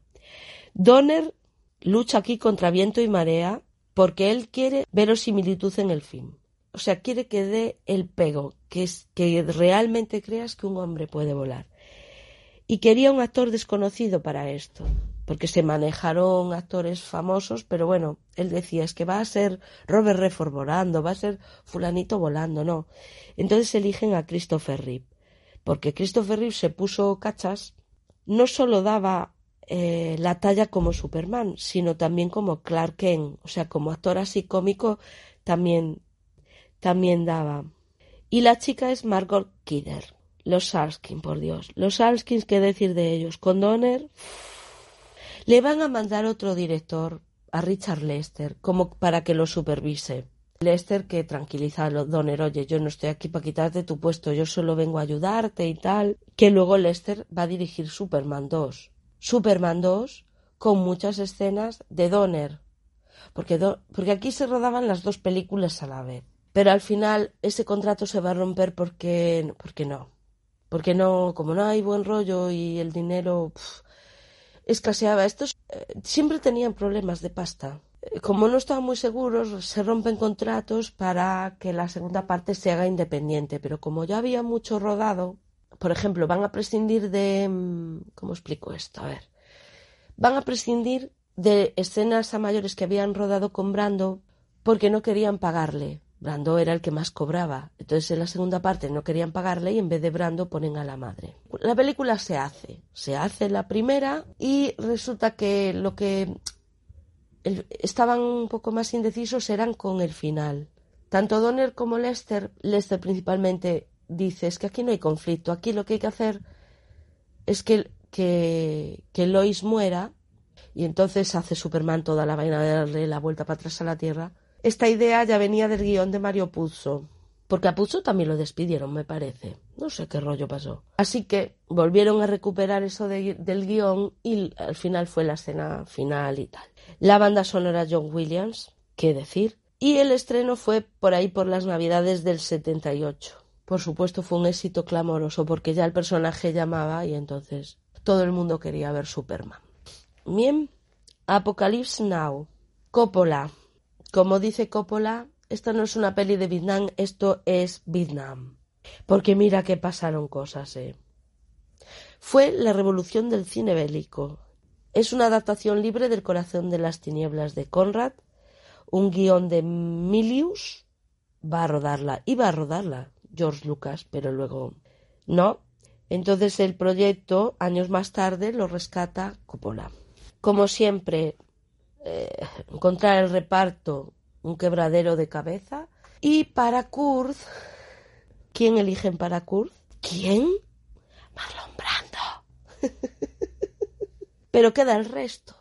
Donner lucha aquí contra viento y marea porque él quiere verosimilitud en el film. O sea, quiere que dé el pego, que es que realmente creas que un hombre puede volar y quería un actor desconocido para esto, porque se manejaron actores famosos, pero bueno, él decía, es que va a ser Robert Redford volando, va a ser fulanito volando, no. Entonces eligen a Christopher Reeve, porque Christopher Reeve se puso cachas, no solo daba eh, la talla como Superman, sino también como Clark Kent, o sea, como actor así cómico también, también daba. Y la chica es Margot Kidder. Los Salskin, por Dios. Los Salskins, ¿qué decir de ellos? Con Donner le van a mandar otro director, a Richard Lester, como para que lo supervise. Lester que tranquiliza a Donner, oye, yo no estoy aquí para quitarte tu puesto, yo solo vengo a ayudarte y tal. Que luego Lester va a dirigir Superman 2. Superman 2 con muchas escenas de Donner. Porque, porque aquí se rodaban las dos películas a la vez. Pero al final ese contrato se va a romper porque, porque no porque no, como no hay buen rollo y el dinero escaseaba, estos eh, siempre tenían problemas de pasta. Eh, como no estaban muy seguros, se rompen contratos para que la segunda parte se haga independiente, pero como ya había mucho rodado, por ejemplo, van a prescindir de... Mm, ¿Cómo explico esto? A ver. Van a prescindir de escenas a mayores que habían rodado con Brando porque no querían pagarle Brando era el que más cobraba. Entonces en la segunda parte no querían pagarle y en vez de Brando ponen a la madre. La película se hace. Se hace la primera y resulta que lo que estaban un poco más indecisos eran con el final. Tanto Donner como Lester, Lester principalmente, dice es que aquí no hay conflicto. Aquí lo que hay que hacer es que, que, que Lois muera y entonces hace Superman toda la vaina de darle la vuelta para atrás a la Tierra esta idea ya venía del guion de Mario Puzo, porque a Puzo también lo despidieron, me parece. No sé qué rollo pasó. Así que volvieron a recuperar eso del guion y al final fue la escena final y tal. La banda sonora John Williams, qué decir. Y el estreno fue por ahí por las navidades del 78. Por supuesto fue un éxito clamoroso porque ya el personaje llamaba y entonces todo el mundo quería ver Superman. Bien, Apocalypse Now. Coppola, como dice Coppola, esto no es una peli de Vietnam, esto es Vietnam. Porque mira que pasaron cosas, ¿eh? Fue la revolución del cine bélico. Es una adaptación libre del corazón de las tinieblas de Conrad, un guion de Milius, va a rodarla. Iba a rodarla George Lucas, pero luego no. Entonces el proyecto, años más tarde, lo rescata Coppola. Como siempre, eh, encontrar el reparto, un quebradero de cabeza. Y para Kurz, ¿quién eligen para Kurz? ¿Quién? Marlon Brando. Pero queda el resto.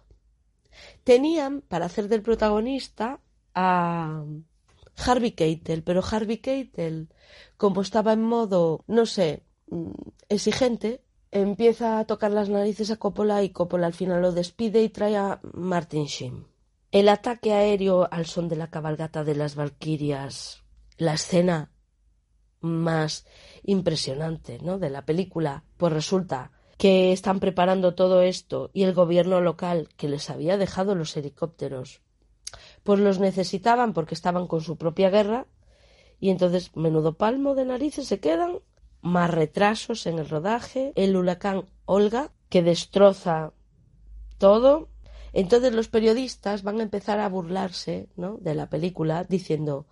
Tenían para hacer del protagonista a Harvey Keitel, pero Harvey Keitel, como estaba en modo, no sé, mm, exigente, empieza a tocar las narices a Coppola y Coppola al final lo despide y trae a Martin Sheen. El ataque aéreo al son de la cabalgata de las Valquirias, la escena más impresionante ¿no? de la película, pues resulta que están preparando todo esto y el gobierno local que les había dejado los helicópteros, pues los necesitaban porque estaban con su propia guerra y entonces menudo palmo de narices se quedan, más retrasos en el rodaje, el huracán Olga que destroza todo. Entonces los periodistas van a empezar a burlarse ¿no? de la película diciendo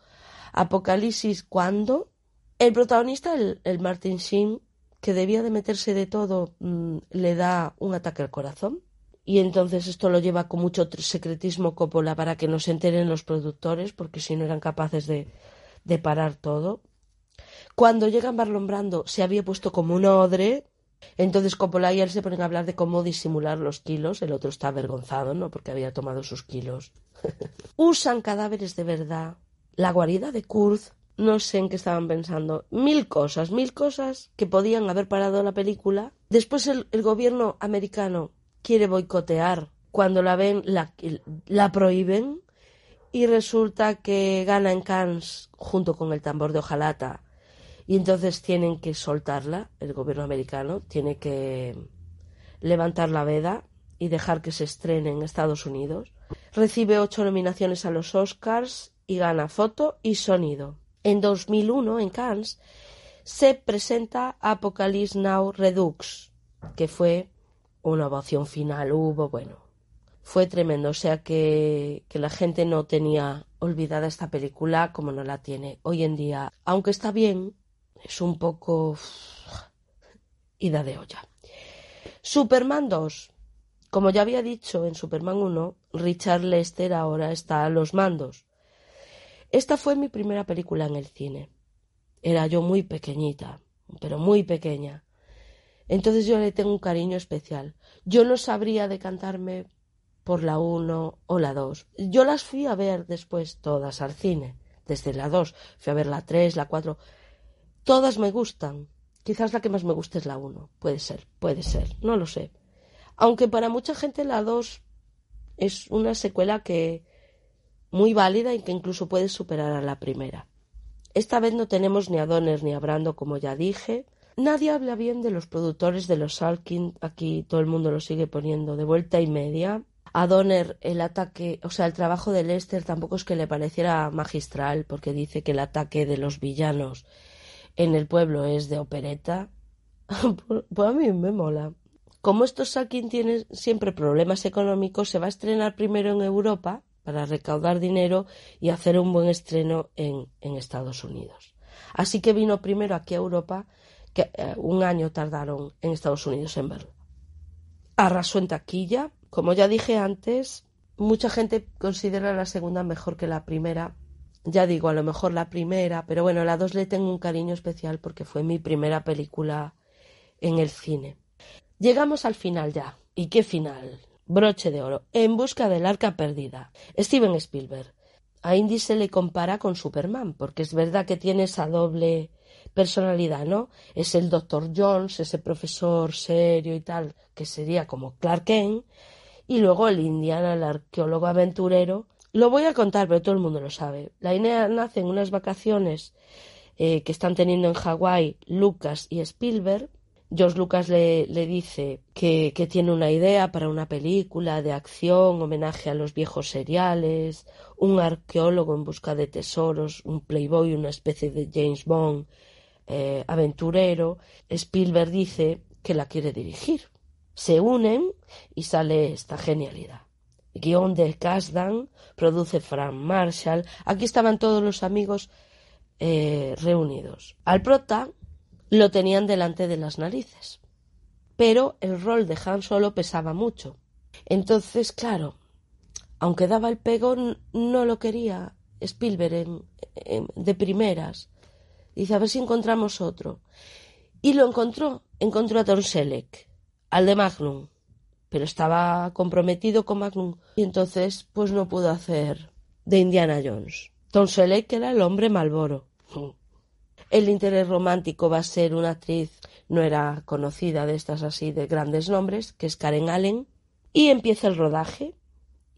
Apocalipsis cuando el protagonista, el, el Martin Sheen, que debía de meterse de todo, mmm, le da un ataque al corazón. Y entonces esto lo lleva con mucho secretismo Coppola para que no se enteren los productores, porque si no eran capaces de, de parar todo. Cuando llega Marlon Brando se había puesto como un odre, entonces Coppola y él se ponen a hablar de cómo disimular los kilos, el otro está avergonzado, ¿no? Porque había tomado sus kilos. Usan cadáveres de verdad. La guarida de Kurz no sé en qué estaban pensando. Mil cosas, mil cosas que podían haber parado la película. Después el, gobierno americano quiere boicotear. Cuando la ven, la, prohíben. Y resulta que gana en Cannes junto con el tambor de hojalata. Y entonces tienen que soltarla, el gobierno americano tiene que levantar la veda y dejar que se estrene en Estados Unidos. Recibe ocho nominaciones a los Oscars y gana foto y sonido. En 2001, en Cannes, se presenta Apocalypse Now Redux, que fue una ovación final, hubo, bueno, fue tremendo. O sea que, que la gente no tenía olvidada esta película como no la tiene hoy en día. Aunque está bien, es un poco ida de olla. Superman 2. Como ya había dicho en Superman 1, Richard Lester ahora está a los mandos. Esta fue mi primera película en el cine. Era yo muy pequeñita, pero muy pequeña. Entonces yo le tengo un cariño especial. Yo no sabría decantarme por la 1 o la 2. Yo las fui a ver después todas al cine, desde la 2. Fui a ver la 3, la 4. Todas me gustan. Quizás la que más me gusta es la 1. Puede ser, puede ser, no lo sé. Aunque para mucha gente la 2 es una secuela que muy válida y que incluso puede superar a la primera. Esta vez no tenemos ni a Donner ni a Brando, como ya dije. Nadie habla bien de los productores de los Salkin, aquí todo el mundo lo sigue poniendo de vuelta y media. A Donner el ataque, o sea, el trabajo de Lester tampoco es que le pareciera magistral, porque dice que el ataque de los villanos en el pueblo es de opereta. pues a mí me mola. Como estos Salkin tienen siempre problemas económicos, se va a estrenar primero en Europa para recaudar dinero y hacer un buen estreno en, en Estados Unidos. Así que vino primero aquí a Europa, que eh, un año tardaron en Estados Unidos en verlo. Arrasó en taquilla. Como ya dije antes, mucha gente considera la segunda mejor que la primera. Ya digo, a lo mejor la primera, pero bueno, la dos le tengo un cariño especial porque fue mi primera película en el cine. Llegamos al final ya. ¿Y qué final? Broche de oro. En busca del arca perdida. Steven Spielberg. A Indy se le compara con Superman, porque es verdad que tiene esa doble personalidad, ¿no? Es el Dr. Jones, ese profesor serio y tal, que sería como Clark Kent, y luego el Indiana, el arqueólogo aventurero. Lo voy a contar, pero todo el mundo lo sabe. La Inea nace en unas vacaciones eh, que están teniendo en Hawái Lucas y Spielberg, George Lucas le, le dice que, que, tiene una idea para una película de acción, homenaje a los viejos seriales, un arqueólogo en busca de tesoros, un playboy, una especie de James Bond eh, aventurero. Spielberg dice que la quiere dirigir. Se unen y sale esta genialidad. Guion de Kasdan, produce Frank Marshall. Aquí estaban todos los amigos eh, reunidos. Al prota lo tenían delante de las narices, pero el rol de Han Solo pesaba mucho. Entonces, claro, aunque daba el pego, no lo quería Spielberg de primeras. Dice, a ver si encontramos otro. Y lo encontró. Encontró a Tom Selleck, al de Magnum. Pero estaba comprometido con Magnum. Y entonces, pues no pudo hacer de Indiana Jones. Tom Selleck era el hombre Malboro. El interés romántico va a ser una actriz, no era conocida de estas así de grandes nombres, que es Karen Allen. Y empieza el rodaje.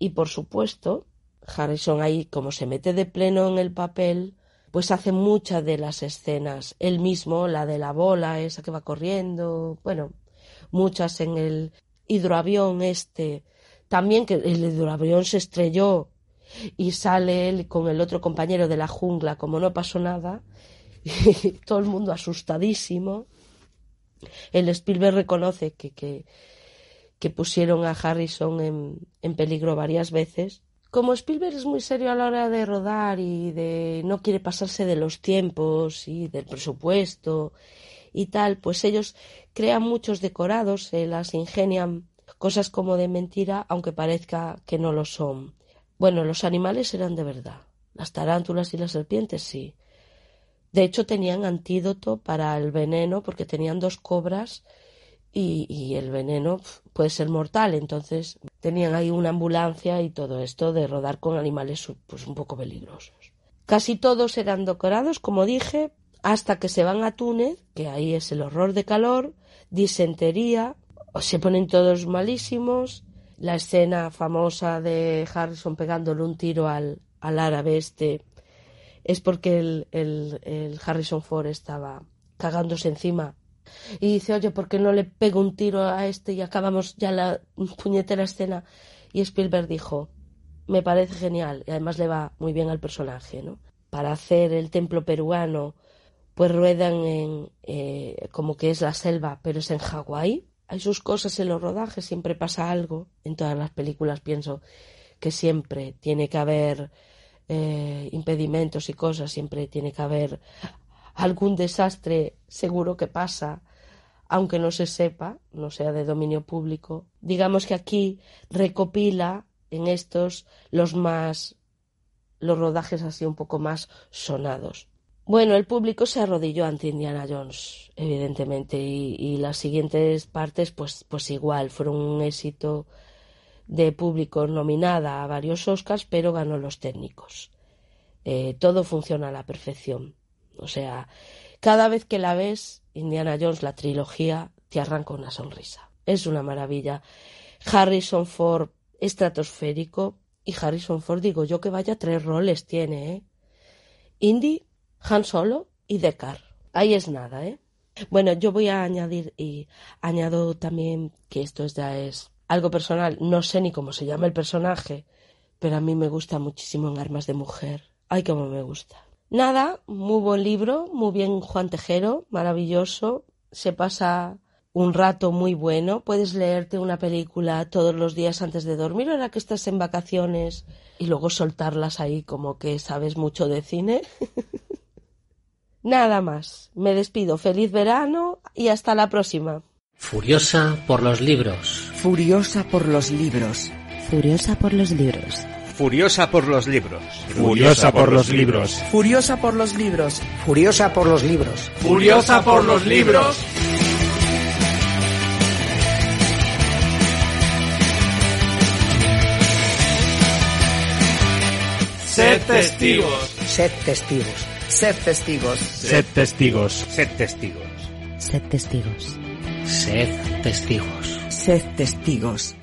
Y por supuesto, Harrison ahí, como se mete de pleno en el papel, pues hace muchas de las escenas. Él mismo, la de la bola, esa que va corriendo, bueno, muchas en el hidroavión este. También que el hidroavión se estrelló y sale él con el otro compañero de la jungla como no pasó nada y todo el mundo asustadísimo. El Spielberg reconoce que, que, que pusieron a Harrison en, en peligro varias veces como Spielberg es muy serio a la hora de rodar y de no quiere pasarse de los tiempos y del presupuesto y tal, pues ellos crean muchos decorados, se las ingenian cosas como de mentira, aunque parezca que no lo son. Bueno, los animales eran de verdad. Las tarántulas y las serpientes sí. De hecho, tenían antídoto para el veneno porque tenían dos cobras y, el veneno puede ser mortal. Entonces tenían ahí una ambulancia y todo esto de rodar con animales pues un poco peligrosos. Casi todos eran decorados, como dije, hasta que se van a Túnez, que ahí es el horror de calor, disentería, se ponen todos malísimos. La escena famosa de Harrison pegándole un tiro al, al árabe este es porque el, el, el Harrison Ford estaba cagándose encima y dice, oye, ¿por qué no le pego un tiro a este y acabamos ya la puñetera escena? Y Spielberg dijo, me parece genial y además le va muy bien al personaje, ¿no? Para hacer el templo peruano, pues ruedan en eh, como que es la selva, pero es en Hawái. Hay sus cosas en los rodajes, siempre pasa algo. En todas las películas pienso que siempre tiene que haber eh, impedimentos y cosas, siempre tiene que haber algún desastre seguro que pasa, aunque no se sepa, no sea de dominio público. Digamos que aquí recopila en estos los más los rodajes así un poco más sonados. Bueno, el público se arrodilló ante Indiana Jones, evidentemente, y, las siguientes partes, pues, pues igual, fueron un éxito de público nominada a varios Oscars, pero ganó los técnicos. Eh, todo funciona a la perfección. O sea, cada vez que la ves, Indiana Jones, la trilogía, te arranca una sonrisa. Es una maravilla. Harrison Ford estratosférico y Harrison Ford, digo yo que vaya tres roles tiene, ¿eh? Indy, Han Solo y Deckard. Ahí es nada, ¿eh? Bueno, yo voy a añadir y añado también que esto ya es algo personal. No sé ni cómo se llama el personaje, pero a mí me gusta muchísimo en Armas de Mujer. Ay, cómo me gusta. Nada, muy buen libro, muy bien Juan Tejero, maravilloso, se pasa un rato muy bueno, puedes leerte una película todos los días antes de dormir, ahora que estás en vacaciones, y luego soltarlas ahí como que sabes mucho de cine. Nada más, me despido, feliz verano y hasta la próxima. Furiosa por los libros. Furiosa por los libros. Furiosa por los libros. Furiosa por los libros. Furiosa por los libros. Furiosa por los libros. Furiosa por los libros. Furiosa por los libros. Sed testigos. Sed testigos. Sed testigos. Sed testigos. Sed testigos. Sed testigos. Sed testigos. Sed testigos.